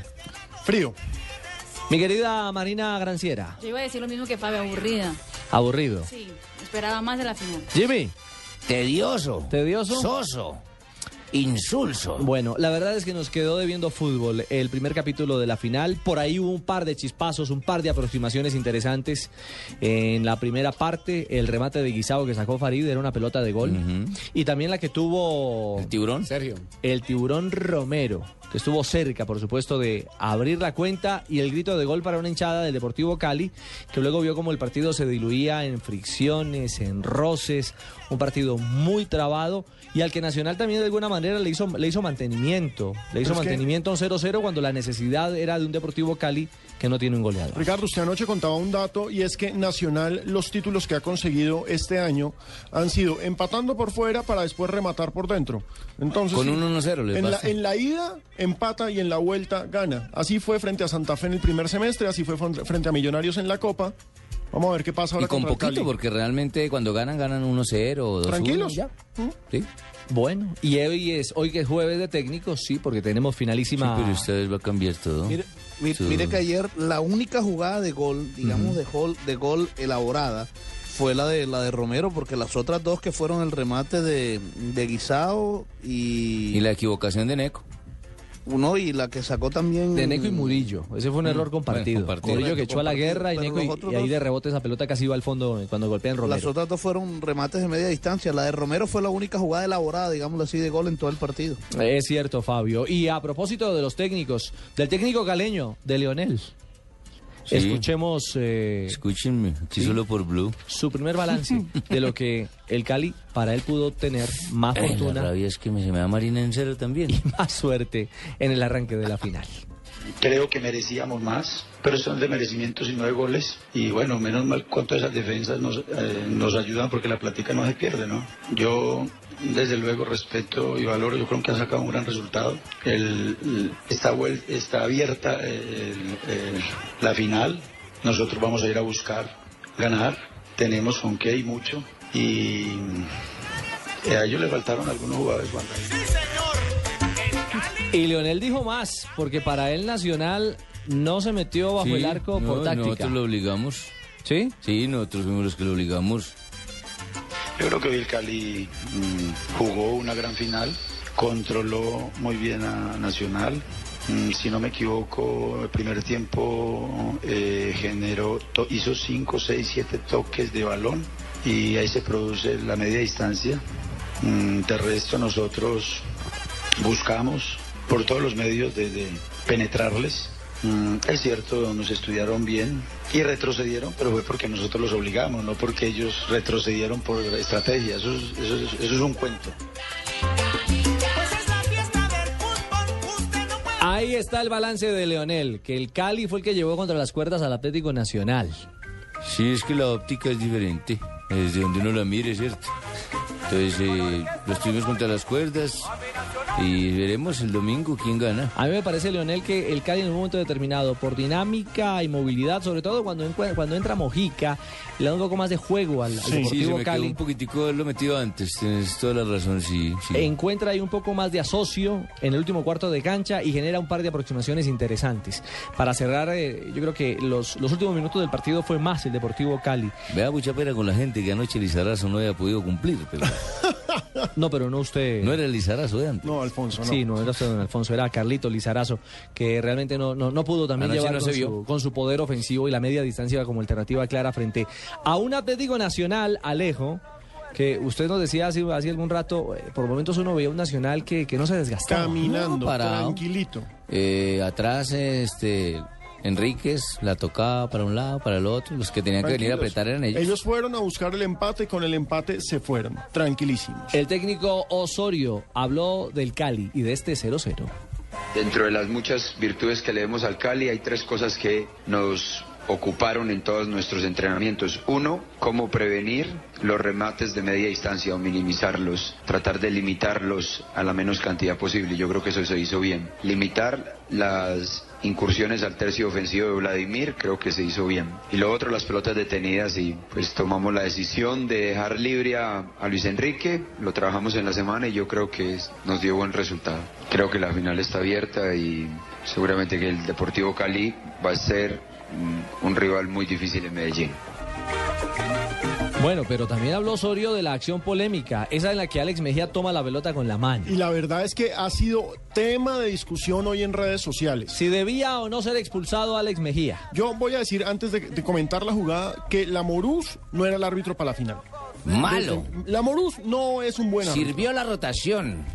Frío. Mi querida Marina Granciera, Yo iba a decir lo mismo que Fabio, aburrida. Aburrido. Sí, esperaba más de la final. Jimmy. Tedioso. ¿Tedioso? Soso. Insulso. Bueno, la verdad es que nos quedó debiendo fútbol el primer capítulo de la final. Por ahí hubo un par de chispazos, un par de aproximaciones interesantes. En la primera parte, el remate de Guisao que sacó Farid era una pelota de gol. Y también la que tuvo... ¿El tiburón? Sergio. El tiburón Romero, estuvo cerca, por supuesto, de abrir la cuenta y el grito de gol para una hinchada del Deportivo Cali, que luego vio como el partido se diluía en fricciones, en roces, un partido muy trabado y al que Nacional también de alguna manera le hizo, le hizo mantenimiento, le hizo mantenimiento a un 0-0 cuando la necesidad era de un Deportivo Cali que no tiene un goleador. Ricardo, usted anoche contaba un dato y es que Nacional, los títulos que ha conseguido este año han sido empatando por fuera para después rematar por dentro. Entonces, Con un 1-0 les en la, en la ida empata y en la vuelta gana. Así fue frente a Santa Fe en el primer semestre, así fue frente a Millonarios en la Copa. Vamos a ver qué pasa ahora Y con poquito, Cali. porque realmente cuando ganan, ganan 1-0 o 2-1. Tranquilos. Ya. Sí. Bueno, y hoy es hoy que es jueves de técnicos, sí, porque tenemos finalísima. Sí, pero ustedes va a cambiar todo. Mire, mi- mire que ayer la única jugada de gol, digamos de, gol, de gol elaborada, fue la de la de Romero, porque las otras dos que fueron el remate de, de Guisao y... Y la equivocación de Neco. Uno y la que sacó también... De Neco y Murillo. Ese fue un Mm, error compartido. bueno, compartido. Murillo que echó a la guerra y Neco y, ahí de rebote esa pelota casi iba al fondo cuando golpean Las Romero. otras dos fueron remates de media distancia. La de Romero fue la única jugada elaborada, digámoslo así, de gol en todo el partido. Es cierto, Fabio. Y a propósito de los técnicos, del técnico caleño, de Leonel. Sí. Escuchemos eh, Escúchenme, aquí Sí. solo por Blue. su primer balance de lo que el Cali para él pudo tener más Eh, la fortuna rabia es que me, se me da Marina en cero también. y más suerte en el arranque de la final. Creo que merecíamos más, pero son de merecimientos y no de goles. Y bueno, menos mal cuánto esas defensas nos, eh, nos ayudan porque la plática no se pierde, ¿no? Yo, desde luego, respeto y valoro, yo creo que han sacado un gran resultado. El, el- está, está abierta eh, el- la final, nosotros vamos a ir a buscar ganar, tenemos con qué y mucho. Y eh, a ellos le faltaron algunos jugadores, Juan Y Leonel dijo más, porque para él Nacional no se metió bajo Sí, el arco no, por táctica. Nosotros lo obligamos. ¿Sí? Sí, nosotros fuimos los que lo obligamos. Yo creo que hoy el Cali mm, jugó una gran final, controló muy bien a Nacional, Mm, Si no me equivoco, el primer tiempo eh, generó, to- hizo 5, 6, 7 toques de balón y ahí se produce la media distancia. Mm, De resto nosotros buscamos por todos los medios de, de penetrarles. Mm, Es cierto, nos estudiaron bien y retrocedieron, pero fue porque nosotros los obligamos, no porque ellos retrocedieron por estrategia. Eso es, eso es- eso es un cuento. Ahí está el balance de Leonel, que el Cali fue el que llevó contra las cuerdas al Atlético Nacional. Sí, es que la óptica es diferente, desde donde uno la mire, ¿cierto? Entonces, eh, los tuvimos contra las cuerdas y veremos el domingo quién gana. A mí me parece, Leonel, que el Cali en un momento determinado, por dinámica y movilidad, sobre todo cuando, cuando entra Mojica, le da un poco más de juego al, al Sí, se Deportivo quedó Cali. un poquitico haberlo metido antes, tienes toda la razón, sí. sí. Encuentra ahí un poco más de asocio en el último cuarto de cancha y genera un par de aproximaciones interesantes. Para cerrar, eh, yo creo que los, los últimos minutos del partido fue más el Deportivo Cali. Vea mucha pena con la gente que anoche Lizarazo no había podido cumplir, pero... [LAUGHS] No, pero no usted... No era el Lizarazo de antes. No, Alfonso, no. Sí, no era usted, don Alfonso, era Carlito Lizarazo, que realmente no, no, no pudo también Anoche llevar no con, se vio. su, con su poder ofensivo y la media distancia como alternativa clara frente a un Atlético Nacional, Alejo, que usted nos decía hace, hace algún rato, eh, por momentos uno veía un Nacional que, que no se desgastaba. Caminando, No, parado. tranquilito. Eh, atrás, este... Enríquez la tocaba para un lado, para el otro. Los que tenían que venir a apretar eran ellos. Ellos fueron a buscar el empate y con el empate se fueron. Tranquilísimos. El técnico Osorio habló del Cali y de este 0-0. Dentro de las muchas virtudes que le vemos al Cali, hay tres cosas que nos ocuparon en todos nuestros entrenamientos. Uno, cómo prevenir los remates de media distancia o minimizarlos, tratar de limitarlos a la menos cantidad posible. Yo creo que eso se hizo bien. Limitar las incursiones al tercio ofensivo de Vladimir, creo que se hizo bien. Y lo otro, las pelotas detenidas y pues tomamos la decisión de dejar libre a, Luis Enrique, lo trabajamos en la semana y yo creo que nos dio buen resultado. Creo que la final está abierta y seguramente que el Deportivo Cali va a ser mm, un rival muy difícil en Medellín. Bueno, pero también habló Osorio de la acción polémica, esa en la que Alex Mejía toma la pelota con la mano. Y la verdad es que ha sido tema de discusión hoy en redes sociales. Si debía o no ser expulsado Alex Mejía. Yo voy a decir, antes de, de comentar la jugada, que la Morús no era el árbitro para la final. Malo. Desde- La Morús no es un buen árbitro. Sirvió la rotación.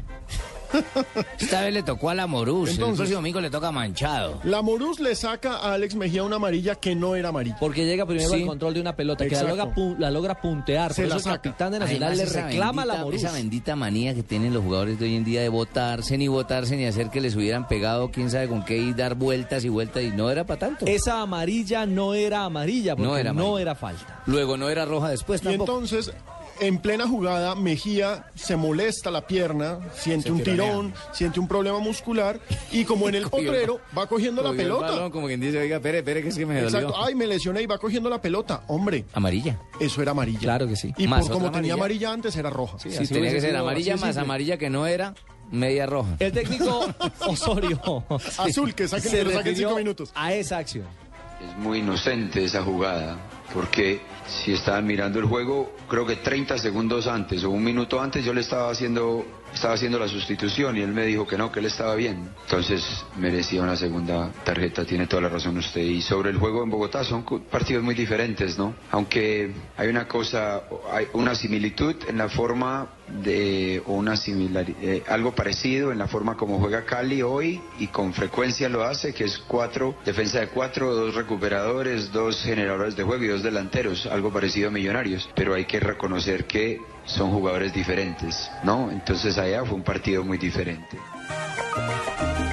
Esta vez le tocó a la Morús. el Entonces- próximo domingo le toca Manchado. La Morús le saca a Alex Mejía una amarilla que no era amarilla. Porque llega primero Sí. al control de una pelota, que la logra, pu- la logra puntear. Se Por la eso el capitán de Nacional Además, le reclama a la Morús. Esa bendita manía que tienen los jugadores de hoy en día de votarse, ni votarse, ni hacer que les hubieran pegado quién sabe con qué y dar vueltas y vueltas y no era para tanto. Esa amarilla no era amarilla, porque No era no era falta. Luego no era roja después Y tampoco. entonces, en plena jugada, Mejía se molesta la pierna, siente Se un tirón, siente un problema muscular y como en el [LAUGHS] potrero va cogiendo la pelota. balón, como quien dice, oiga, espere, espere, que es que me Exacto. dolió. Ay, me lesioné y va cogiendo la pelota. Hombre, Amarilla. eso era amarilla. Claro que sí. Y Más por como tenía amarilla. antes, era roja. Sí, así tenía que ser amarilla más simple. amarilla que no era media roja. El técnico [LAUGHS] Osorio Azul, que saquen- se que lo saquen refirió cinco minutos. a esa acción. Es muy inocente esa jugada, porque si estaban mirando el juego, creo que 30 segundos antes o un minuto antes yo le estaba haciendo, estaba haciendo la sustitución y él me dijo que no, que él estaba bien. Entonces merecía una segunda tarjeta, tiene toda la razón usted. Y sobre el juego en Bogotá son partidos muy diferentes, ¿no? Aunque hay una cosa, hay una similitud en la forma de, o una similar, eh, algo parecido en la forma como juega Cali hoy y con frecuencia lo hace, que es cuatro, defensa de cuatro, dos recuperadores, dos generadores de juego y dos delanteros, algo parecido a Millonarios, pero hay que reconocer que son jugadores diferentes, ¿no? Entonces allá fue un partido muy diferente.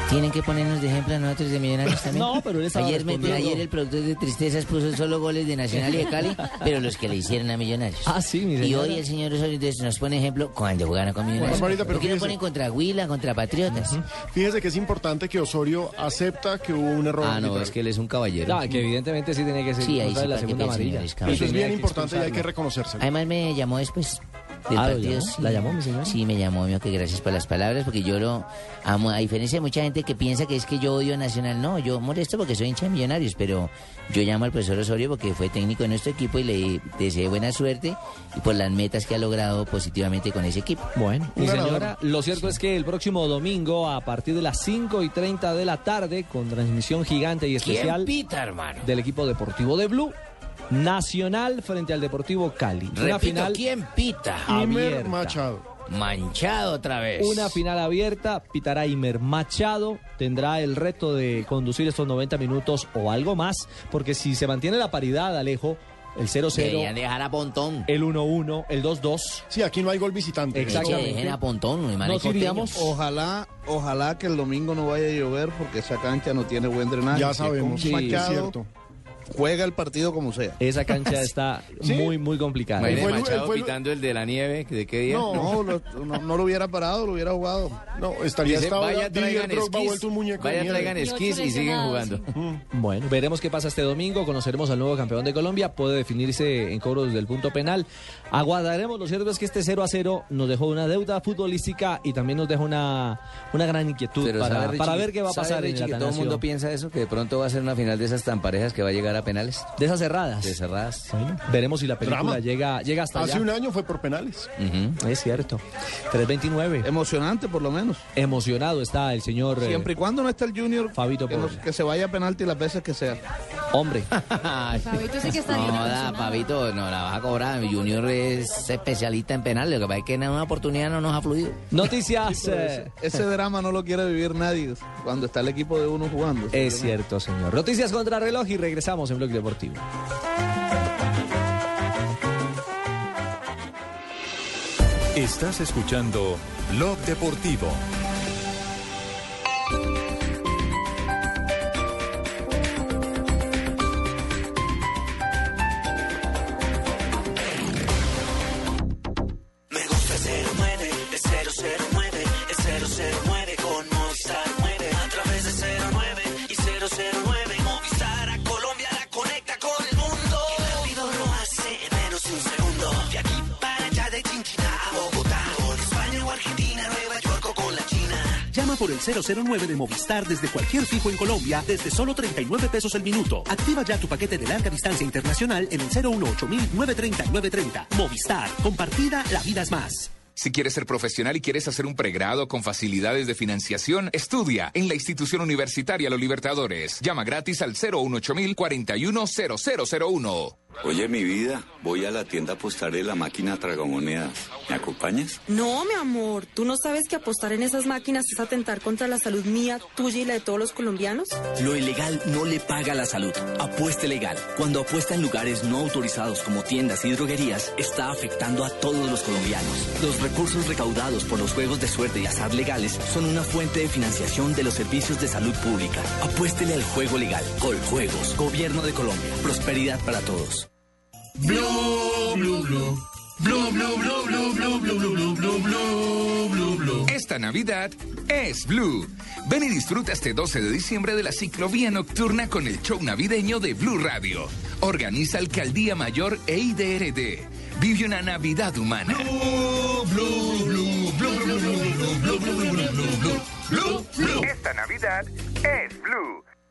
Tienen que ponernos de ejemplo a nosotros de Millonarios [LAUGHS] también. No, pero él ayer, me- ayer el productor de Tristezas puso solo goles de Nacional y de Cali, pero los que le hicieron a Millonarios. Ah, sí, mi Y hoy el señor Osorio nos pone ejemplo cuando jugaron con Millonarios. Barbarita, pero ¿Por qué no fíjese. ponen contra Huila, contra Patriotas? Fíjese que es importante que Osorio acepta que hubo un error. Ah, no, es que él es un caballero. No, que evidentemente sí tenía que ser Sí, ahí sí, la segunda amarilla. Eso es bien importante y hay que reconocérselo. Además me llamó después del Ah, ¿lo partido. llamó? sí. ¿La llamó, mi señor? Sí, me llamó, mío, que gracias por las palabras, porque yo lo amo. A diferencia de mucha gente que piensa que es que yo odio a Nacional, no, yo molesto porque soy hincha de millonarios, pero yo llamo al profesor Osorio porque fue técnico de nuestro equipo y le deseé buena suerte y por las metas que ha logrado positivamente con ese equipo. Bueno, mi señora, lo cierto es que el próximo domingo, a partir de las 5 y 30 de la tarde, con transmisión gigante y ¿Quién especial pita, hermano? del equipo deportivo de Blue, Nacional frente al Deportivo Cali. Una Repito, final ¿quién pita? abierta. Machado. Manchado otra vez. Una final abierta, pitará Imer Machado, tendrá el reto de conducir estos 90 minutos o algo más, porque si se mantiene la paridad, Alejo, el 0-0, Deberían dejar a Pontón. el 1-1, el 2-2. Sí, aquí no hay gol visitante. Exactamente. dejen a Pontón, mi Nos iríamos. Ojalá, ojalá que el domingo no vaya a llover porque esa cancha no tiene buen drenaje. Ya sabemos, sí, es cierto. Juega el partido como sea. Esa cancha [LAUGHS] está Sí. muy, muy complicada. Imagínate fue el- Machado fue pitando el de la nieve, ¿de qué día? No. [LAUGHS] No, lo, no, no lo hubiera parado, lo hubiera jugado. No, estaría Dice, vaya, traigan esquís, vuelto un muñeco de vaya, traigan esquís y siguen jugando. [LAUGHS] Bueno, veremos qué pasa este domingo. Conoceremos al nuevo campeón de Colombia. Puede definirse en cobro desde el punto penal. Aguardaremos. Lo cierto es que este 0 a 0 nos dejó una deuda futbolística y también nos dejó una, una gran inquietud Pero para, sabe, Richie, para ver qué va a pasar en Richie, el que todo el mundo piensa eso, que de pronto va a ser una final de esas tan parejas que va a llegar a penales. De esas cerradas. De cerradas. Bueno, veremos si la película Drama. llega, llega hasta Hace allá. un año fue por penales. Es cierto. 329. Emocionante, por lo menos. Emocionado está el señor eh, Siempre y cuando no esté el Junior, Fabito que, no- Porra. que se vaya a penalti las veces que sea. Hombre. [LAUGHS] Fabito sí que está No, da. Pavito, no la vas a cobrar. Junior es especialista en penales. Lo que pasa es que en una oportunidad no nos ha fluido. Noticias. [LAUGHS] Pero eh, ese, ese drama no lo quiere vivir nadie cuando está el equipo de uno jugando. es cierto, señor. Noticias contra reloj y regresamos en Blog Deportivo. Estás escuchando Blog Deportivo. Por el 009 de Movistar desde cualquier fijo en Colombia desde solo 39 pesos el minuto. Activa ya tu paquete de larga distancia internacional en el 018 930 930. Movistar. Compartida, la vida es más. Si quieres ser profesional y quieres hacer un pregrado con facilidades de financiación, estudia en la institución universitaria Los Libertadores. Llama gratis al 018 410001. Oye, mi vida, voy a la tienda a apostar en la máquina tragamonedas. ¿Me acompañas? No, mi amor, ¿tú no sabes que apostar en esas máquinas es atentar contra la salud mía, tuya y la de todos los colombianos? Lo ilegal no le paga la salud. Apueste legal. Cuando apuesta en lugares no autorizados como tiendas y droguerías, está afectando a todos los colombianos. Los recursos recaudados por los juegos de suerte y azar legales son una fuente de financiación de los servicios de salud pública. Apuéstele al juego legal. Coljuegos. Gobierno de Colombia. Prosperidad para todos. Blue, blue, blue. Blue, blue, blue, blue, blue, blue, blue, blue, blue, blue, blue, blue. Esta Navidad es Blue. Ven y disfruta este 12 de diciembre de la ciclovía nocturna con el show navideño de Blue Radio. Organiza Alcaldía Mayor e IDRD. Vive una Navidad humana. Esta Navidad es Blue.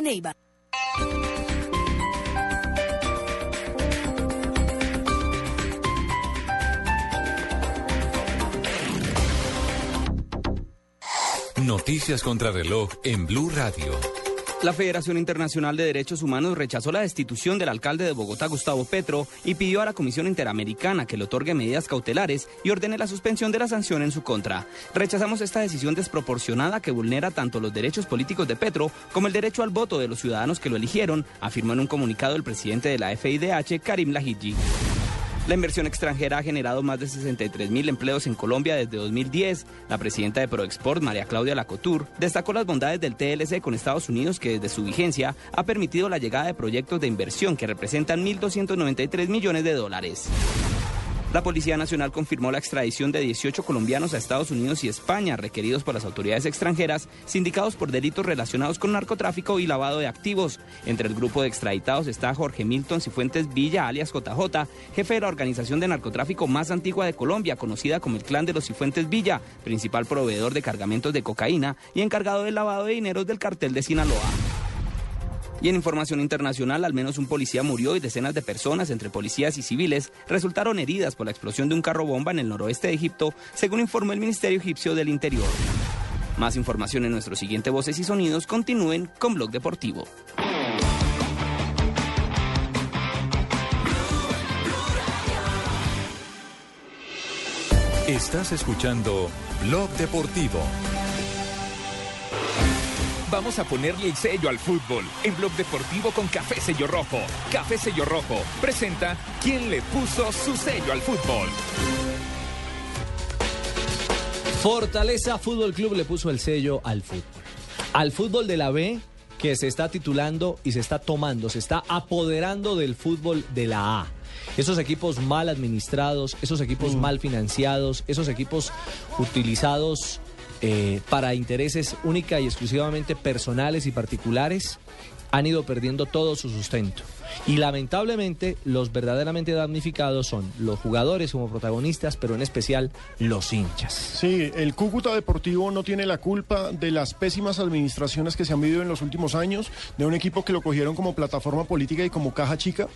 Neiva. Noticias contra reloj en Blue Radio. La Federación Internacional de Derechos Humanos rechazó la destitución del alcalde de Bogotá, Gustavo Petro, y pidió a la Comisión Interamericana que le otorgue medidas cautelares y ordene la suspensión de la sanción en su contra. Rechazamos esta decisión desproporcionada que vulnera tanto los derechos políticos de Petro como el derecho al voto de los ciudadanos que lo eligieron, afirmó en un comunicado el presidente de la FIDH, Karim Lahiji. La inversión extranjera ha generado más de 63 mil empleos en Colombia desde 2010. La presidenta de Proexport, María Claudia Lacotur, destacó las bondades del TLC con Estados Unidos que desde su vigencia ha permitido la llegada de proyectos de inversión que representan 1.293 millones de dólares. La Policía Nacional confirmó la extradición de 18 colombianos a Estados Unidos y España, requeridos por las autoridades extranjeras, sindicados por delitos relacionados con narcotráfico y lavado de activos. Entre el grupo de extraditados está Jorge Milton Cifuentes Villa, alias JJ, jefe de la organización de narcotráfico más antigua de Colombia, conocida como el Clan de los Cifuentes Villa, principal proveedor de cargamentos de cocaína y encargado del lavado de dineros del cartel de Sinaloa. Y en información internacional, al menos un policía murió y decenas de personas, entre policías y civiles, resultaron heridas por la explosión de un carro bomba en el noroeste de Egipto, según informó el Ministerio Egipcio del Interior. Más información en nuestro siguiente Voces y Sonidos. Continúen con Blog Deportivo. Estás escuchando Blog Deportivo. Vamos a ponerle el sello al fútbol en Blog Deportivo con Café Sello Rojo. Café Sello Rojo presenta ¿Quién le puso su sello al fútbol? Fortaleza Fútbol Club le puso el sello al fútbol. Al fútbol de la B que se está titulando y se está tomando, se está apoderando del fútbol de la A. Esos equipos mal administrados, esos equipos mal financiados, esos equipos utilizados eh, para intereses única y exclusivamente personales y particulares, han ido perdiendo todo su sustento. Y lamentablemente los verdaderamente damnificados son los jugadores como protagonistas, pero en especial los hinchas. Sí, el Cúcuta Deportivo no tiene la culpa de las pésimas administraciones que se han vivido en los últimos años, de un equipo que lo cogieron como plataforma política y como caja chica.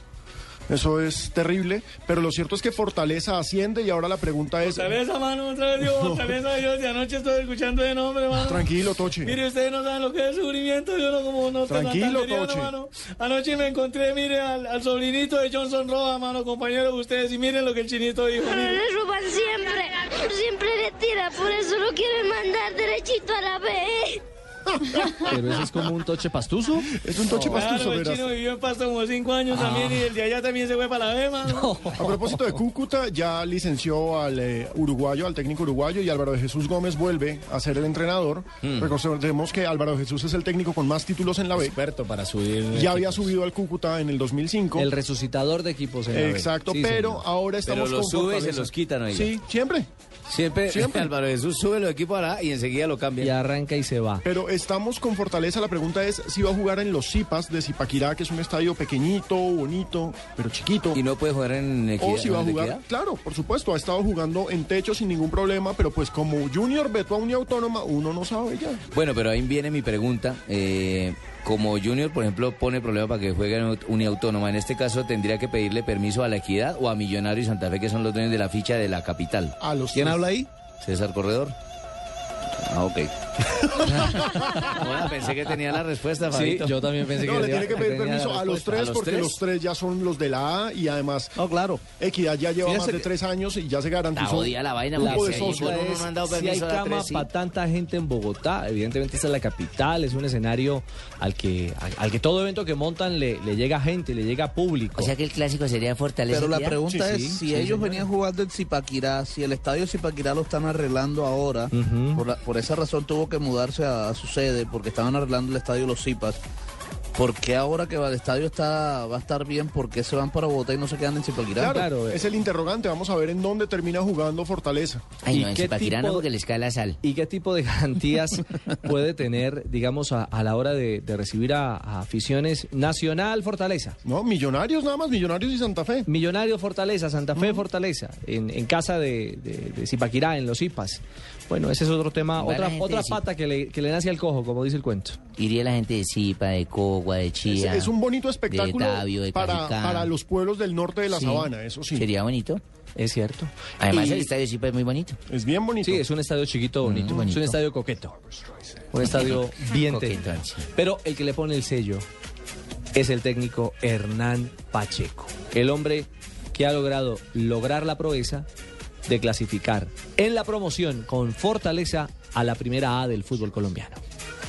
Eso es terrible, pero lo cierto es que Fortaleza asciende y ahora la pregunta es... Fortaleza, mano, otra vez digo Fortaleza, Dios, de anoche estoy escuchando de nombre, mano. Tranquilo, Toche. Mire, ustedes no saben lo que es sufrimiento, yo no como no Tranquilo, Toche. mano. Anoche me encontré, mire, al, al sobrinito de Johnson Roa, mano, compañero de ustedes, y miren lo que el chinito dijo. Pero mire. le roban siempre, siempre le tira, por eso lo quieren mandar derechito a la B. Pero ese es como un toche pastuso. Es un toche Claro, pastuso, el verás. chino vivió en Pasto como cinco años Ah. también, y el de allá también se fue para la B, mano. [LAUGHS] A propósito de Cúcuta, ya licenció al eh, uruguayo, al técnico uruguayo, y Álvaro de Jesús Gómez vuelve a ser el entrenador. Hmm. Recordemos que Álvaro de Jesús es el técnico con más títulos en la B. Experto para subir. Ya había subido al Cúcuta en el 2005. El resucitador de equipos en la B. Exacto, Sí, pero señor. ahora estamos Pero lo con sube y se los quitan, oiga. Sí, siempre. Siempre, Siempre. [LAUGHS] Álvaro Jesús sube los equipos a la y enseguida lo cambia. Y arranca y se va. Pero estamos con Fortaleza. La pregunta es si va a jugar en los Zipas de Zipaquirá, que es un estadio pequeñito, bonito, pero chiquito. Y no puede jugar en equidad. O si va a ¿en jugar, Equidad? claro, por supuesto, ha estado jugando en techo sin ningún problema, pero pues como Junior vetó a Uniautónoma, uno no sabe ya. Bueno, pero ahí viene mi pregunta. Eh, como Junior, por ejemplo, pone problema para que juegue en Uniautónoma, en este caso tendría que pedirle permiso a la Equidad o a Millonarios y Santa Fe, que son los dueños de la ficha de la capital. A los ¿Quién habla ahí? César Corredor. Ah, ok. Bueno, pensé que tenía la respuesta, Sí, Fabito. yo también pensé No, que le tenía- tiene que pedir permiso a los tres ¿A los porque tres? los tres ya son los de la A y además No, claro. Equidad ya lleva Fíjese más de que- tres años y ya se garantizó. La vaina, La grupo de porque si socios. no han dado es si hay cama tres, sí. para tanta gente en Bogotá. Evidentemente esta es la capital, es un escenario al que, al, al que todo evento que montan le, le llega gente, le llega público. O sea que el clásico sería Fortaleza. Pero la pregunta Sí, es, sí, si sí, ellos señor. venían jugando en Zipaquirá, si el estadio Zipaquirá lo están arreglando ahora, por, la- por esa razón tuvo que mudarse a, a su sede, porque estaban arreglando el estadio Los Zipas. ¿Por qué ahora que va- el estadio está, va a estar bien, por qué se van para Bogotá y no se quedan en Zipaquirá? Claro, Claro, eh. es el interrogante. Vamos a ver en dónde termina jugando Fortaleza. Ay, ¿Y no, en qué Zipaquirá no tipo- porque les cae la sal. ¿Y qué tipo de garantías [LAUGHS] puede tener, digamos, a, a la hora de, de recibir a, a aficiones nacional Fortaleza? No, Millonarios nada más, Millonarios y Santa Fe. Millonario Fortaleza, Santa Fe Fortaleza, en, en casa de, de, de Zipaquirá, en los IPAS. Bueno, ese es otro tema, Igual otra, otra pata que le, que le nace al cojo, como dice el cuento. Iría la gente de Zipa, de Cogua, de Es, Chía. es un bonito espectáculo de Tabio, de para, para los pueblos del norte de la Sí. sabana, eso sí. Sería bonito. Es cierto. Además, Y- el estadio de Zipa es muy bonito. Es bien bonito. Sí, es un estadio chiquito bonito. bonito. Es un estadio coqueto. Un estadio [LAUGHS] bien sí. Pero el que le pone el sello es el técnico Hernán Pacheco. El hombre que ha logrado lograr la proeza de clasificar en la promoción con fortaleza a la primera A del fútbol colombiano.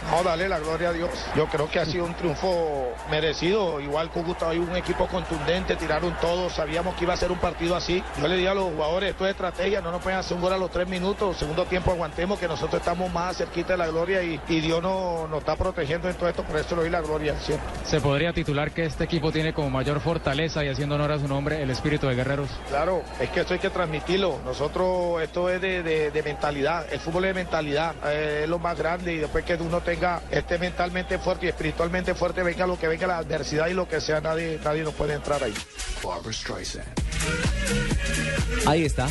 No, dale la gloria a Dios. Yo creo que ha sido un triunfo merecido. Igual Cúcuta hay un equipo contundente, tiraron todos, sabíamos que iba a ser un partido así. Yo le digo a los jugadores, esto es estrategia, no nos pueden hacer un gol a los tres minutos. Segundo tiempo aguantemos que nosotros estamos más cerquita de la gloria y, y Dios nos, nos está protegiendo en todo esto, por eso le doy la gloria siempre. Se podría titular que este equipo tiene como mayor fortaleza y haciendo honor a su nombre el espíritu de guerreros. Claro, es que esto hay que transmitirlo. Nosotros, esto es de, de- de mentalidad. El fútbol es mentalidad, eh, es lo más grande. Y después que uno tenga, esté mentalmente fuerte y espiritualmente fuerte, venga lo que venga la adversidad y lo que sea, nadie, nadie nos puede entrar ahí. Ahí está.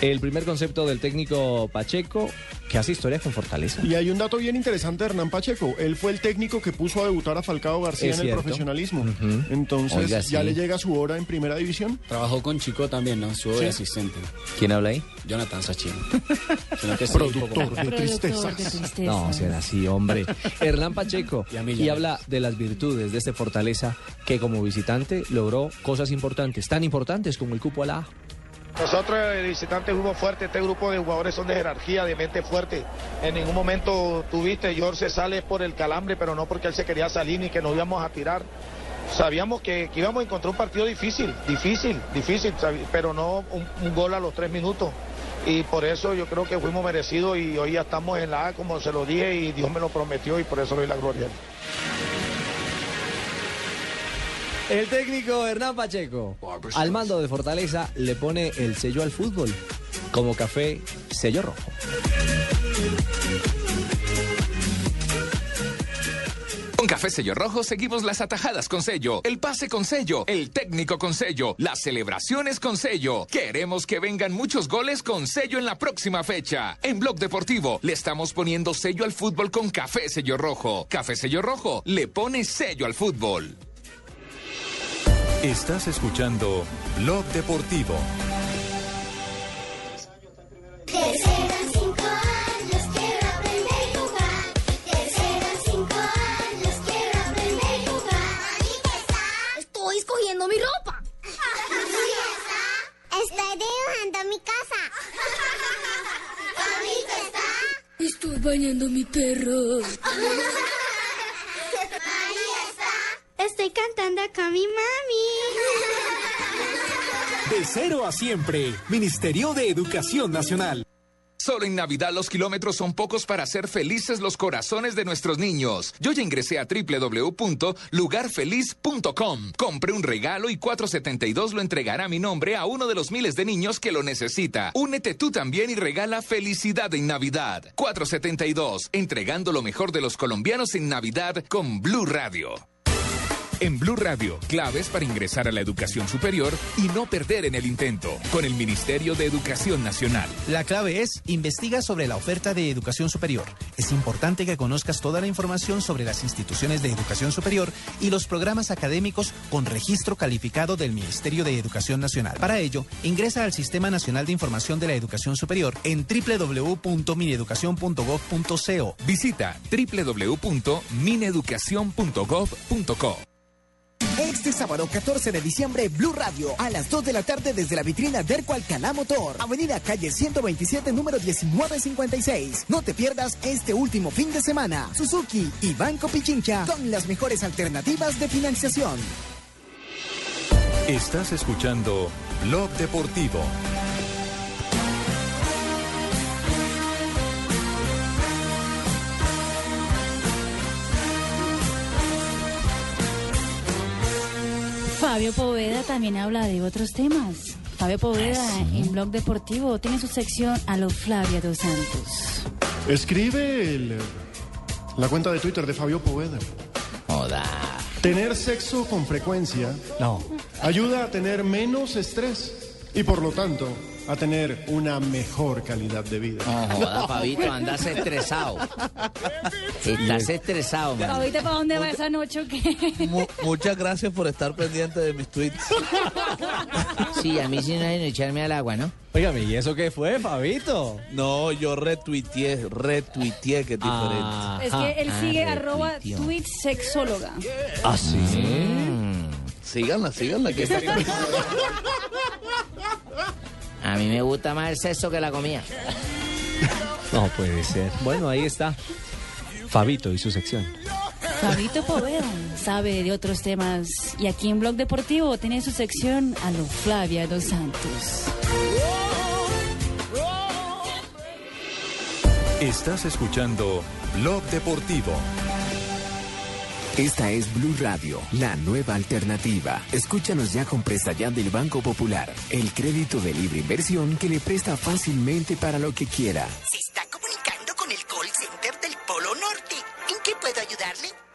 El primer concepto del técnico Pacheco, que hace historia con Fortaleza. Y hay un dato bien interesante de Hernán Pacheco. Él fue el técnico que puso a debutar a Falcao García en el profesionalismo. Entonces, Oiga, ya le llega su hora en primera división. Trabajó con Chico también, ¿no? Sí. de asistente. ¿Quién habla ahí? Jonathan Sachin. [LAUGHS] Productor poco más. de tristezas. No, será así, hombre. Hernán Pacheco. Y a mí Y habla de las virtudes de este Fortaleza que como visitante logró cosas importantes, tan importantes como el cupo a la A. Nosotros, el visitante, fuimos fuerte. Este grupo de jugadores son de jerarquía, de mente fuerte. En ningún momento tuviste, George se sale por el calambre, pero no porque él se quería salir ni que nos íbamos a tirar. Sabíamos que, íbamos a encontrar un partido difícil, difícil, difícil, pero no un, un gol a los tres minutos. Y por eso yo creo que fuimos merecidos y hoy ya estamos en la A, como se lo dije, y Dios me lo prometió y por eso le doy la gloria. El técnico Hernán Pacheco, al mando de Fortaleza, le pone el sello al fútbol, como café sello rojo. Con Café Sello Rojo seguimos las atajadas con sello, el pase con sello, el técnico con sello, las celebraciones con sello. Queremos que vengan muchos goles con sello en la próxima fecha. En Blog Deportivo le estamos poniendo sello al fútbol con Café Sello Rojo. Café Sello Rojo le pone sello al fútbol. Estás escuchando Blog Deportivo. Terceran cinco años, quiero aprender a jugar. Terceran cinco años, quiero aprender a jugar. Estoy escogiendo mi ropa. Estoy dibujando mi casa. ¿Bonito está? Estoy bañando a mi perro. [LAUGHS] Estoy cantando con mi mami. De cero a siempre. Ministerio de Educación Nacional. Solo en Navidad los kilómetros son pocos para hacer felices los corazones de nuestros niños. Yo ya ingresé a www.lugarfeliz.com. Compré un regalo y 472 lo entregará a mi nombre a uno de los miles de niños que lo necesita. Únete tú también y regala felicidad en Navidad. 472, entregando lo mejor de los colombianos en Navidad con Blue Radio. En Blue Radio, claves para ingresar a la educación superior y no perder en el intento. Con el Ministerio de Educación Nacional. La clave es investiga sobre la oferta de educación superior. Es importante que conozcas toda la información sobre las instituciones de educación superior y los programas académicos con registro calificado del Ministerio de Educación Nacional. Para ello, ingresa al Sistema Nacional de Información de la Educación Superior en www.mineducacion.gov.co. Visita www.mineducacion.gov.co. Este sábado 14 de diciembre, Blue Radio, a las 2 de la tarde desde la vitrina Derco Alcalá Motor, Avenida Calle 127, número 1956. No te pierdas este último fin de semana. Suzuki y Banco Pichincha con las mejores alternativas de financiación. Estás escuchando Blog Deportivo. Fabio Poveda también habla de otros temas. Fabio Poveda en Blog Deportivo tiene su sección a lo Flavia dos Santos. Escribe el- la cuenta de Twitter de Fabio Poveda. Joda. Tener sexo con frecuencia no. ayuda a tener menos estrés y por lo tanto a tener una mejor calidad de vida. No joda, [LAUGHS] Fabito, andas estresado. [LAUGHS] Estás estresado, man. ¿Ahorita para dónde va esa noche o qué? Mu- muchas gracias por estar pendiente de mis tweets. Sí, a mí sí no hay echarme al agua, ¿no? Óigame, ¿y eso qué fue, Fabito? No, yo retuiteé, retuiteé, que es diferente. Es que él sigue arroba tweet sexóloga. ¿Ah, sí? Síganla, síganla. Que [LAUGHS] A mí me gusta más el sexo que la comida. [LAUGHS] No puede ser. Bueno, ahí está. Fabito y su sección. Fabito Poveda sabe de otros temas y aquí en Blog Deportivo tiene su sección a lo Flavia dos Santos. Estás escuchando Blog Deportivo. Esta es Blue Radio, la nueva alternativa. Escúchanos ya con Presta Ya del Banco Popular, el crédito de libre inversión que le presta fácilmente para lo que quiera. Se está comunicando con el call center del Polo Norte. ¿En qué puedo ayudarle?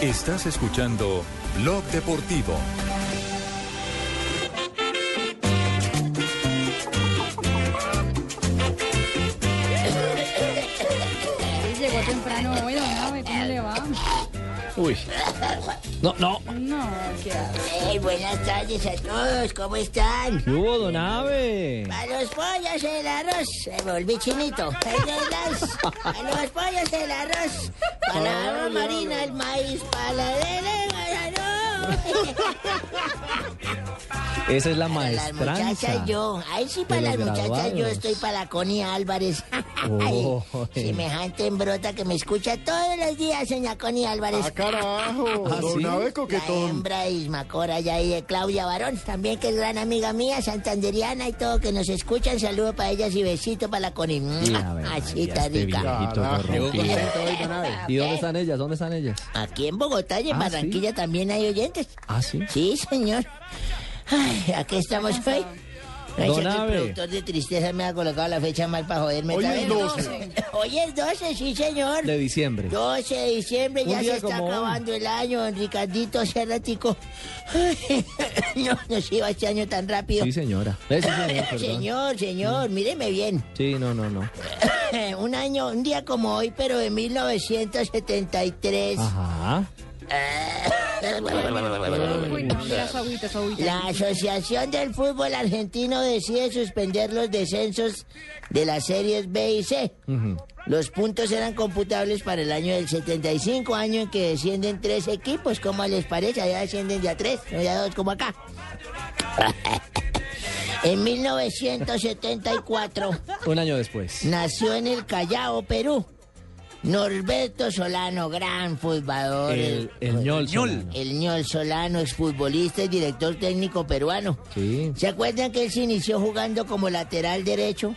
Estás escuchando Blog Deportivo. Llegó temprano hoy, don Abe, ¿cómo le va? Uy. No, no. No, qué Hey, buenas tardes a todos, ¿cómo están? ¿Qué hubo, don Ave? Para los pollos el arroz, me volví chinito. Para los pollos el arroz, para la agua marina el maíz, para la de Esa es la Para las muchachas yo, ay sí, para las muchachas yo estoy para la Connie Álvarez. [LAUGHS] Oh, Semejante embrota que me escucha todos los días, señora Connie Álvarez. Ah, carajo, ¿Ah, don sí? Abe coquetón. La hembra Isma Cora ya y de Claudia Barón, también que es gran amiga mía, santanderiana y todo, que nos escuchan. Saludo para ellas y besito para la Connie. Así ya está rica. ¿Y dónde están ellas? ¿Dónde están ellas? Aquí en Bogotá y en Ah, Barranquilla también hay oyentes. Ah, sí. Sí, señor. Ay, aquí estamos hoy. Que el productor de tristeza me ha colocado la fecha mal para joderme. Hoy es vez. 12. [LAUGHS] Hoy es 12, sí, señor. De diciembre. 12 de diciembre, Un ya se está hoy. acabando el año, don Ricardito, hace ratico. Ay, [LAUGHS] no, no se iba este año tan rápido. Sí, señora. Eh, sí, [LAUGHS] señor, señor, señor, míreme bien. Sí, no, no, no. un año, un día como hoy, pero de 1973. Ajá. La Asociación del Fútbol Argentino decide suspender los descensos de las series B y C. Los puntos eran computables para el año del 75, año en que descienden tres equipos. ¿Cómo les parece? Allá descienden ya tres, no ya dos como acá. [LAUGHS] En 1974 Un año después. nació en el Callao, Perú. Norberto Solano, gran futbolador. El- el ñol Solano. El ñol Solano, exfutbolista y director técnico peruano. Sí. ¿Se acuerdan que él se inició jugando como lateral derecho?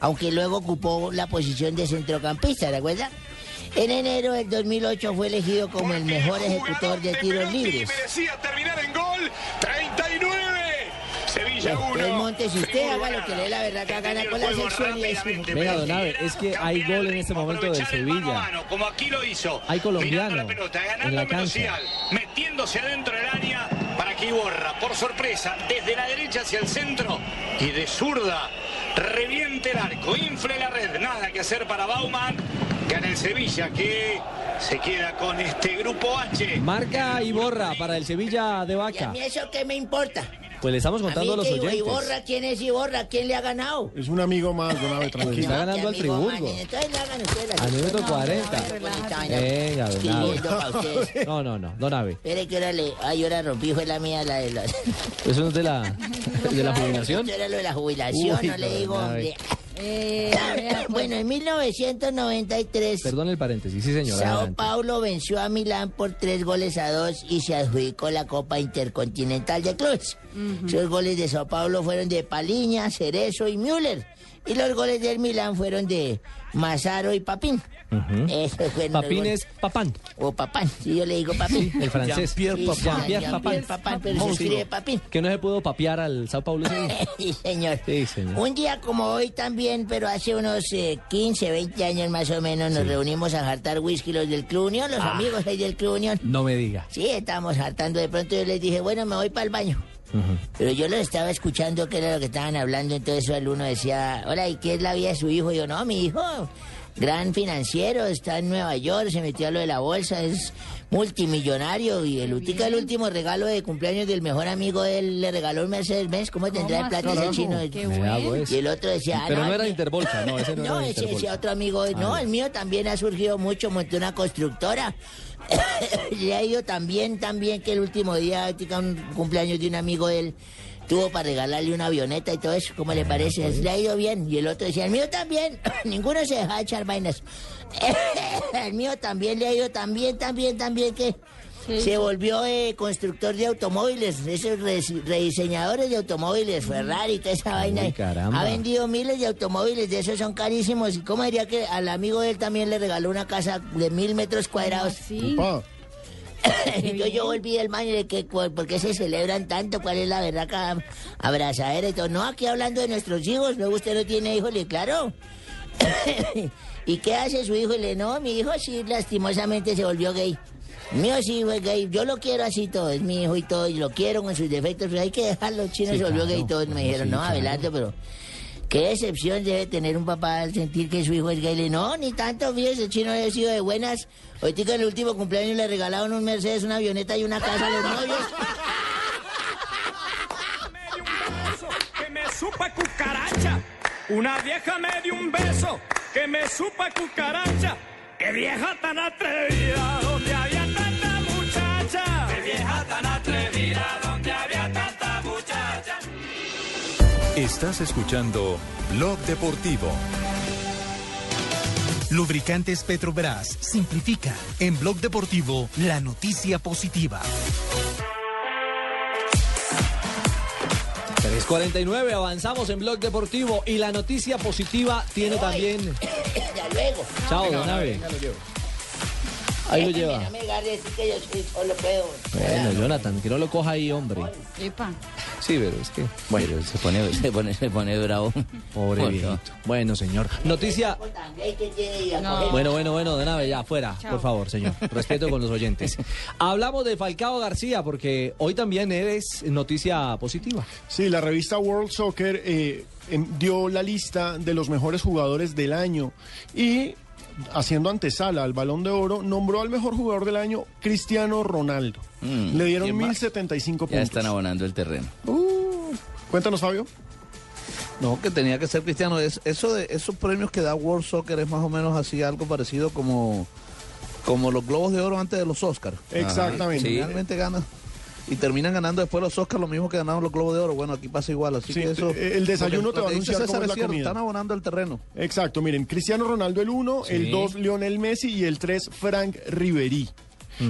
Aunque luego ocupó la posición de centrocampista, ¿de acuerdo? En enero del 2008 fue elegido como el mejor ejecutor de tiros libres. Merecía terminar en gol. 39. Sevilla Entonces, 1. Montes, si usted haga lo que le dé la verdad que gana con la sección y es Venga, don Abe, es que hay gol en este momento del Sevilla. Como aquí lo hizo. Hay colombiano Mirando la pelota, ganando en la cancha. metiéndose adentro del área para que Iborra, por sorpresa, desde la derecha hacia el centro y de zurda, reviente el arco, infle la red. Nada que hacer para Bauman. Gana el Sevilla que se queda con este grupo H. Marca y borra para el Sevilla de ¿Y a Vaca. mí eso qué me importa? Pues le estamos A mí contando a los que oyentes. Iborra, ¿quién es Iborra? ¿Quién le ha ganado? Es un amigo más, don Abe, [LAUGHS] tranquilo. está ganando al qué amigo, Friburgo. Al minuto sección. 40. bonita vaina. Venga, don Abe. [LAUGHS] No, no, no, don Abe. Espere que ahora le... Ay, ahora rompí, fue la mía, la de la... Eso no es de la, [LAUGHS] de la jubilación. Esto era lo de la jubilación, Uy, no le digo, hombre. Eh, [COUGHS] vea, pues, Bueno, en 1993... Perdón el paréntesis, sí señor. Sao adelante. Paulo venció a Milán por tres goles a dos y se adjudicó la Copa Intercontinental de Clubes. Los goles de Sao Paulo fueron de Paliña, Cerezo y Müller. Y los goles del Milán fueron de Mazaro y Papín. [LAUGHS] Los Papín es Papán. O Papán, si yo le digo Papín. El francés. Jean-Pierre sí, Papin. Jean-Pierre Papin, pero se Monstruo. escribe Papín. Que no se pudo papear al Sao Paulo. [LAUGHS] Sí, señor. Sí, señor. Un día como hoy también, pero hace unos eh, 15, 20 años más o menos, nos reunimos a jartar whisky los del Club Unión, los Ah. amigos ahí del Club Unión. No me diga. Sí, estábamos hartando. De pronto yo les dije, bueno, me voy para el baño. Pero yo los estaba escuchando, que era lo que estaban hablando. Entonces el uno decía, hola, ¿y qué es la vida de su hijo? Y yo, no, mi hijo gran financiero, está en Nueva York, se metió a lo de la bolsa, es multimillonario y el último, el último regalo de cumpleaños del mejor amigo de él le regaló un Mercedes Benz, ¿cómo tendrá el ¿Cómo plata ese chino? Qué Vea, bueno. pues. Y el otro decía, ah, Pero no el era Interbolsa, no, ese no era ese decía otro amigo, no, Ah, el mío también ha surgido mucho, monté una constructora. [COUGHS] Le ha ido tan bien, tan bien que el último día, ahorita un cumpleaños de un amigo de él, tuvo para regalarle una avioneta y todo eso, ¿cómo le parece? Le ha ido bien. Y el otro decía, el mío también. [COUGHS] Ninguno se deja echar vainas. [LAUGHS] el mío también le ha ido bien, tan bien que se volvió eh, constructor de automóviles, esos re- rediseñadores de automóviles, Ferrari, toda esa vaina. caramba. Ha vendido miles de automóviles, de esos son carísimos. ¿Y cómo diría que al amigo de él también le regaló una casa de mil metros cuadrados? Entonces [LAUGHS] yo volví del baño de que por qué se celebran tanto, cuál es la verdad abrazadera y todo. No, aquí hablando de nuestros hijos, luego usted no tiene hijos, le claro. [LAUGHS] ¿Y qué hace su hijo? Y le no, mi hijo sí lastimosamente se volvió gay. Mío sí fue gay, yo lo quiero así todo, es mi hijo y todo, y lo quiero con sus defectos, pero hay que dejarlo, chino Sí, se volvió claro. gay y todo. Me dijeron, sí, no, claro. Abelardo, pero qué decepción debe tener un papá al sentir que su hijo es gay. Le no, ni tanto, fíjese, chino ha sido de buenas. Ahorita en el último cumpleaños le regalaron un Mercedes, una avioneta y una casa a los novios. [LAUGHS] que me supa cucaracha. Una vieja me dio un beso que me supa cucaracha. ¡Qué vieja tan atrevida! Donde había tanta muchacha. ¡Qué vieja tan atrevida! Donde había tanta muchacha. Estás escuchando Blog Deportivo. Lubricantes Petrobras simplifica. En Blog Deportivo, la noticia positiva. 349, avanzamos en Blog Deportivo y la noticia positiva tiene también... [COUGHS] ya luego. Chao, don Abe. Ahí lo lleva. Solo pedo. Bueno, Jonathan, que no lo coja ahí, hombre. Epa. Sí, pero es que... Bueno, se pone, se pone, se pone bravo. Pobre Bueno. viejito. Bueno, señor. Noticia... No. Bueno, bueno, bueno, de nave, ya, fuera, Chao. por favor, señor. Respeto con los oyentes. [LAUGHS] Hablamos de Falcao García porque hoy también eres noticia positiva. Sí, la revista World Soccer eh, dio la lista de los mejores jugadores del año y haciendo antesala al Balón de Oro, nombró al mejor jugador del año Cristiano Ronaldo. Mm, Le dieron ¿quién más? 1075 Ya puntos. están abonando el terreno. Cuéntanos, Fabio. No, que tenía que ser cristiano. Es, eso de esos premios que da World Soccer es más o menos así algo parecido como, como los Globos de Oro antes de los Oscars. Exactamente. Sí. Realmente ganan. Y terminan ganando después los Oscars lo mismo que ganaron los Globos de Oro. Bueno, aquí pasa igual. Así Sí, que eso. el desayuno te va a anunciar César cómo es la cierto, comida. Están abonando el terreno. Exacto, miren, Cristiano Ronaldo el 1, el Sí. 2 Lionel Messi y el 3 Frank Ribery.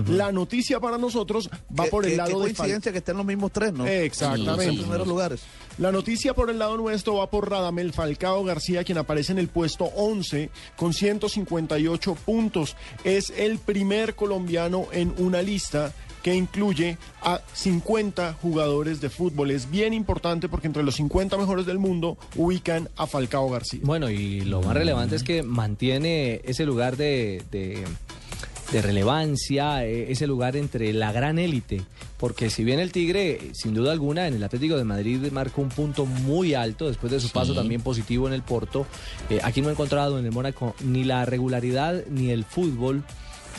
La noticia para nosotros va Qué- por el qué- lado qué de coincidencia que estén los mismos tres, ¿no? Exactamente. En primeros lugares. La noticia por el lado nuestro va por Radamel Falcao García, quien aparece en el puesto 11 con 158 puntos. Es el primer colombiano en una lista que incluye a 50 jugadores de fútbol. Es bien importante porque entre los 50 mejores del mundo ubican a Falcao García. Bueno, y lo más relevante es que mantiene ese lugar de, de- de relevancia, eh, ese lugar entre la gran élite. Porque si bien el Tigre, sin duda alguna, en el Atlético de Madrid marcó un punto muy alto después de su paso también positivo en el Porto, eh, aquí no ha encontrado en el Mónaco ni la regularidad ni el fútbol.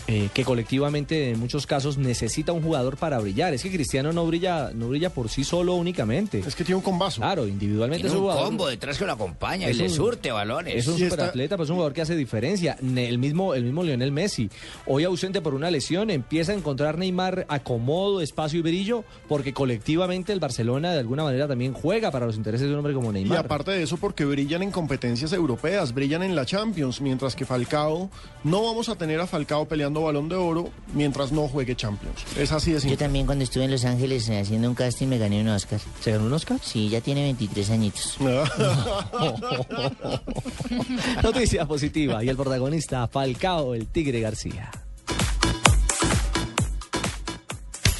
Eh, que colectivamente en muchos casos necesita un jugador para brillar. Es que Cristiano no brilla, no brilla por sí solo únicamente. Es que tiene un combazo. Claro, individualmente Tiene es un un jugador. combo detrás que lo acompaña y Es le un- surte balones. Es un Y está- superatleta, pues es un jugador que hace diferencia. El mismo, el mismo Lionel Messi, hoy ausente por una lesión, empieza a encontrar Neymar acomodo, espacio y brillo, porque colectivamente el Barcelona de alguna manera también juega para los intereses de un hombre como Y Neymar. aparte de eso, porque brillan en competencias europeas, brillan en la Champions, mientras que Falcao, no vamos a tener a Falcao peleando balón de oro mientras no juegue Champions. Es así de Yo simple. también cuando estuve en Los Ángeles eh, haciendo un casting me gané un Oscar. ¿Se ganó un Oscar? Sí, ya tiene 23 añitos. [LAUGHS] Noticia positiva y el protagonista Falcao, el Tigre García.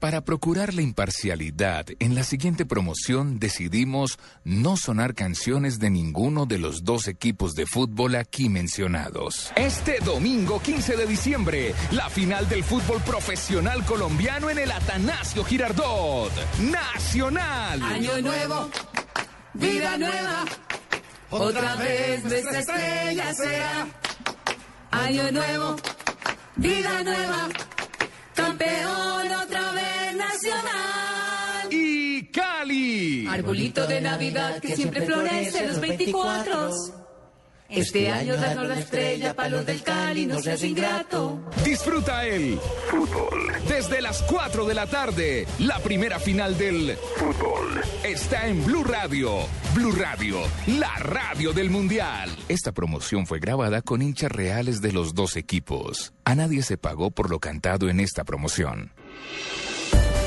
Para procurar la imparcialidad, en la siguiente promoción decidimos no sonar canciones de ninguno de los dos equipos de fútbol aquí mencionados. Este domingo 15 de diciembre, la final del fútbol profesional colombiano en el Atanasio Girardot. Nacional. Año nuevo, vida nueva, otra vez nuestra estrella será. Año nuevo, vida nueva, campeón otra vez nacional. Y Cali. Arbolito de Navidad que siempre florece los 24. Este año danos la estrella para los del Cali, no seas ingrato. Disfruta el fútbol. Desde las 4 de la tarde, la primera final del fútbol está en Blue Radio. Blue Radio, la radio del Mundial. Esta promoción fue grabada con hinchas reales de los dos equipos. A nadie se pagó por lo cantado en esta promoción.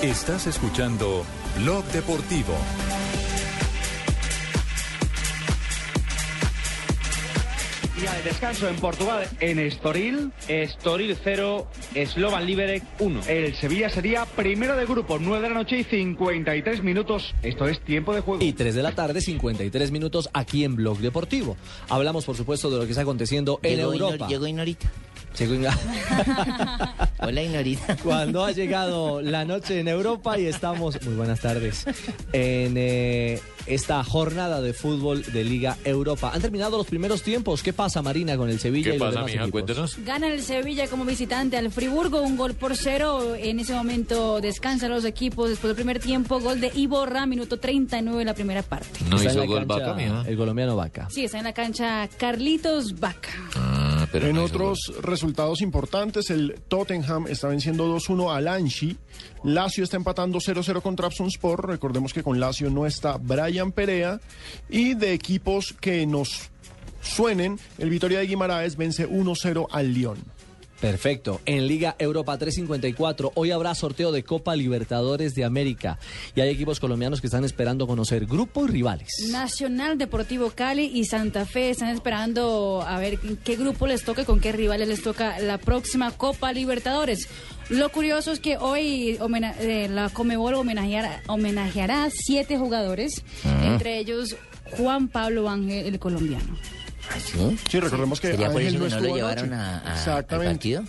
Estás escuchando Blog Deportivo. Día de descanso en Portugal, en Estoril, Estoril 0, Slovan Liberec 1. El Sevilla sería primero de grupo, 9 de la noche y 53 minutos. Esto es tiempo de juego. Y 3 de la tarde, 53 minutos aquí en Blog Deportivo. Hablamos, por supuesto, de lo que está aconteciendo en Llegó Inor- Europa. llegó Inorita. [LAUGHS] Hola, Inorita. Cuando ha llegado la noche en Europa y estamos, muy buenas tardes, en eh, esta jornada de fútbol de Liga Europa. Han terminado los primeros tiempos. ¿Qué pasa, Marina, con el Sevilla y los demás equipos? Gana el Sevilla como visitante al Friburgo, un gol por cero. En ese momento descansan los equipos después del primer tiempo. Gol de Iborra, minuto 39 de la primera parte. Está en la cancha El colombiano Vaca. Sí, está en la cancha Carlitos Vaca. En otros resultados importantes, el Tottenham está venciendo 2-1 al Anchi. Lazio está empatando 0-0 con Trabzonspor. Recordemos que con Lazio no está Brian Perea. Y de equipos que nos suenen, el Vitoria de Guimaraes vence 1-0 al Lyon. Perfecto. En Liga Europa 354, hoy habrá sorteo de Copa Libertadores de América. Y hay equipos colombianos que están esperando conocer grupos y rivales. Nacional Deportivo Cali y Santa Fe están esperando a ver qué grupo les toca y con qué rivales les toca la próxima Copa Libertadores. Lo curioso es que hoy eh, la Comebol homenajeará, homenajeará a siete jugadores, entre ellos Juan Pablo Ángel, el colombiano. ¿Sí? recordemos que ¿Sería por Ángel eso no que no estuvo lo llevaron a, al partido?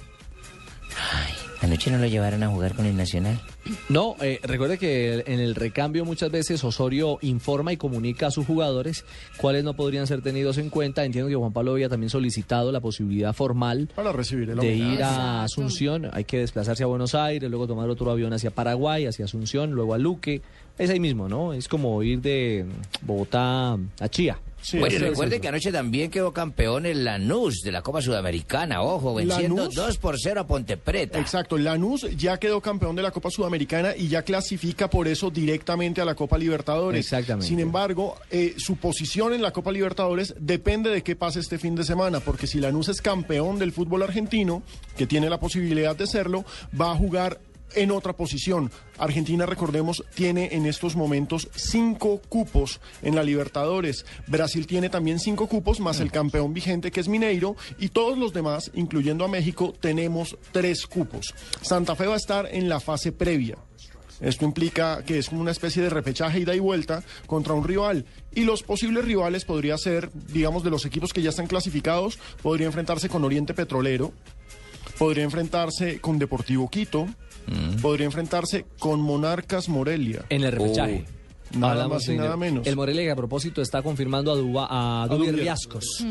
Ay, anoche no lo llevaron a jugar con el Nacional. No, eh, recuerde que en el recambio muchas veces Osorio informa y comunica a sus jugadores cuáles no podrían ser tenidos en cuenta. Entiendo que Juan Pablo había también solicitado la posibilidad formal Para recibir el de ir a Asunción. Hay que desplazarse a Buenos Aires, luego tomar otro avión hacia Paraguay, hacia Asunción, luego a Luque. Es ahí mismo, ¿no? Es como ir de Bogotá a Chía. Bueno, y recuerde que anoche también quedó campeón el Lanús de la Copa Sudamericana, ojo, venciendo Lanús. 2 por 0 a Ponte Preta. Exacto, Lanús ya quedó campeón de la Copa Sudamericana y ya clasifica por eso directamente a la Copa Libertadores. Exactamente. Sin embargo, eh, su posición en la Copa Libertadores depende de qué pase este fin de semana, porque si Lanús es campeón del fútbol argentino, que tiene la posibilidad de serlo, va a jugar en otra posición. Argentina, recordemos, tiene en estos momentos cinco cupos en la Libertadores. Brasil tiene también cinco cupos, más el campeón vigente que es Mineiro, y todos los demás, incluyendo a México, tenemos tres cupos. Santa Fe va a estar en la fase previa. Esto implica que es como una especie de repechaje ida y vuelta contra un rival. Y los posibles rivales podría ser, digamos, de los equipos que ya están clasificados, podría enfrentarse con Oriente Petrolero, podría enfrentarse con Deportivo Quito, podría enfrentarse con Monarcas Morelia. En el repechaje. Nada Hablamos más y nada menos. El Morelia que a propósito está confirmando a, Duba, a A.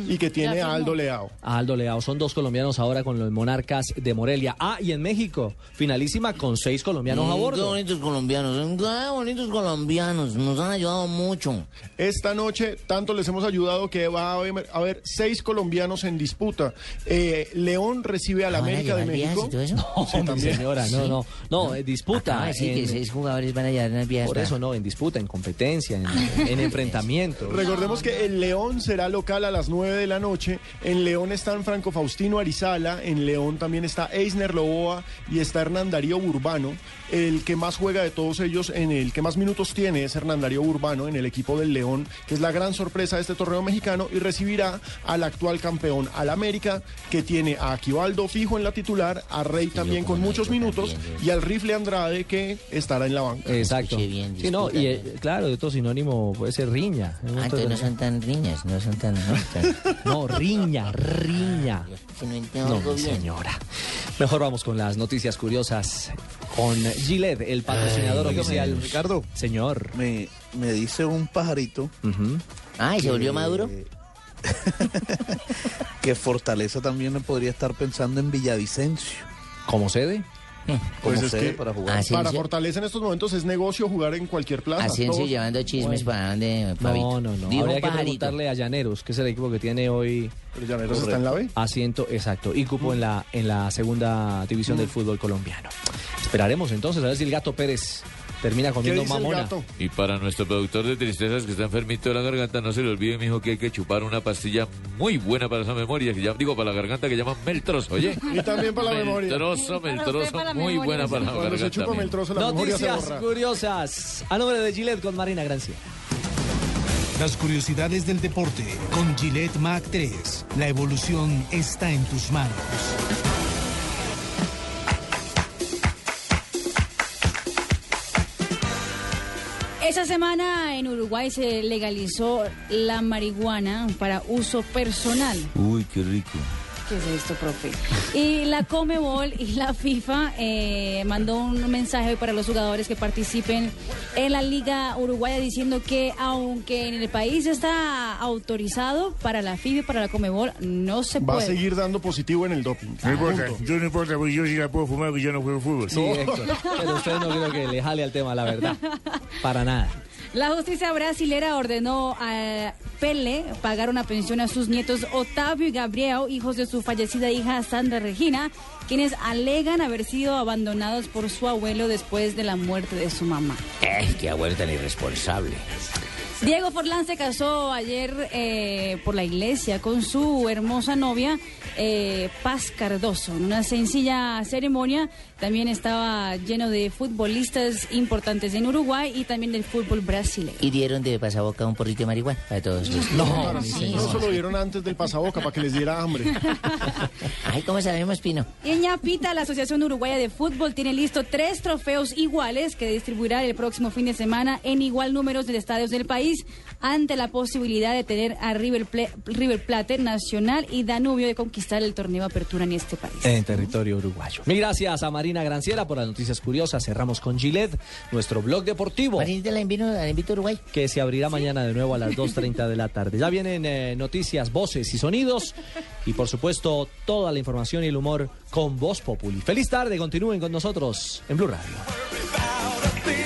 Y que tiene a Aldo Leao. A Aldo Leao. Son dos colombianos ahora con los Monarcas de Morelia. Ah, y en México, finalísima con seis colombianos a Mm, Qué bordo. bonitos colombianos, qué bonitos colombianos, nos han ayudado mucho. Esta noche tanto les hemos ayudado que va a haber, a haber seis colombianos en disputa. Eh, León recibe al ¿Ah, a América de México. todo eso? [LAUGHS] No, Sí, señora, no, no. No, eh, disputa. Acaba de decir que en- seis jugadores van a llevar unas vías. Por eso no, en disputa, en competencia, en, en enfrentamientos. Recordemos que el León será local a las 9 de la noche. En León están Franco Faustino Arizala, en León también está Eisner Loboa y está Hernán Darío Urbano. El que más juega de todos ellos, en el que más minutos tiene es Hernán Darío Urbano en el equipo del León, que es la gran sorpresa de este torneo mexicano y recibirá al actual campeón, al América, que tiene a Aquivaldo fijo en la titular, a Rey también con muchos minutos y al Rifle Andrade que estará en la banca. Exacto. Sí, no, y eh, claro, otro sinónimo puede ser riña. Ah, entonces no son tan riñas, no son tan... No, tan- [LAUGHS] No, riña, riña. que no bien. señora. Mejor vamos con las noticias curiosas con Gillette, el patrocinador Ay, oficial. Ricardo. Señor. Me, me dice un pajarito. Ay, ¿se volvió maduro? [LAUGHS] que Fortaleza también podría estar pensando en Villavicencio. ¿Como sede? Como Pues es sede que para jugar. para Fortaleza en estos momentos es negocio jugar en cualquier plaza. Asensio llevando chismes Bueno. para donde, No, no, no. Dijo Habría que preguntarle a Llaneros, que es el equipo que tiene hoy. Pero Llaneros está en la B. Asiento, exacto. Y cupo en la, en la segunda división del fútbol colombiano. Esperaremos entonces a ver si el gato Pérez termina comiendo mamona. Y para nuestro productor de tristezas que está enfermito de la garganta, no se le olvide, mijo, que hay que chupar una pastilla muy buena para esa memoria, que ya digo para la garganta, que llaman Meltrozo, oye. Y también para la memoria. Meltrozo, Meltrozo, para la muy memoria. buena para la Cuando se garganta. chupa memoria se Noticias borra. curiosas. A nombre de Gillette con Marina Grancia. Las curiosidades del deporte con Gillette Mac 3. La evolución está en tus manos. Esa semana en Uruguay se legalizó la marihuana para uso personal. Uy, qué rico. ¿Qué es esto, profe? Y la Comebol y la FIFA eh, mandó un mensaje hoy para los jugadores que participen en la Liga Uruguaya diciendo que aunque en el país está autorizado para la FIFA y para la Comebol, no se Va a seguir dando positivo en el doping. No importa, yo no importa, porque yo sí la puedo fumar, porque yo no juego fútbol. Sí, Héctor. Pero usted no creo que le jale al tema, la verdad. [LAUGHS] Para nada. La justicia brasilera ordenó a Pele pagar una pensión a sus nietos Otavio y Gabriel, hijos de su fallecida hija Sandra Regina, quienes alegan haber sido abandonados por su abuelo después de la muerte de su mamá. Eh, qué abuelo tan irresponsable. Diego Forlán se casó ayer eh, por la iglesia con su hermosa novia eh, Paz Cardoso. En una sencilla ceremonia también estaba lleno de futbolistas importantes en Uruguay y también del fútbol brasileño. Y dieron de pasaboca un porrito de marihuana para todos los... No, sí, eso lo dieron antes del pasaboca para que les diera hambre. [LAUGHS] Ay, ¿cómo sabemos, Pino? En Ñapita, la Asociación Uruguaya de Fútbol tiene listo tres trofeos iguales que distribuirá el próximo fin de semana en igual números de estadios del país ante la posibilidad de tener a River, Ple- River Plate, Nacional y Danubio de conquistar el torneo Apertura en este país. En territorio uruguayo. Mil gracias a Marina Granciera por las noticias curiosas. Cerramos con Gillette, nuestro blog deportivo. Marinita, la invito, la invito a Uruguay. Que se abrirá mañana de nuevo a las 2.30 de la tarde. Ya vienen eh, noticias, voces y sonidos. Y por supuesto, toda la información y el humor con Voz Populi. Feliz tarde, continúen con nosotros en Blue Radio.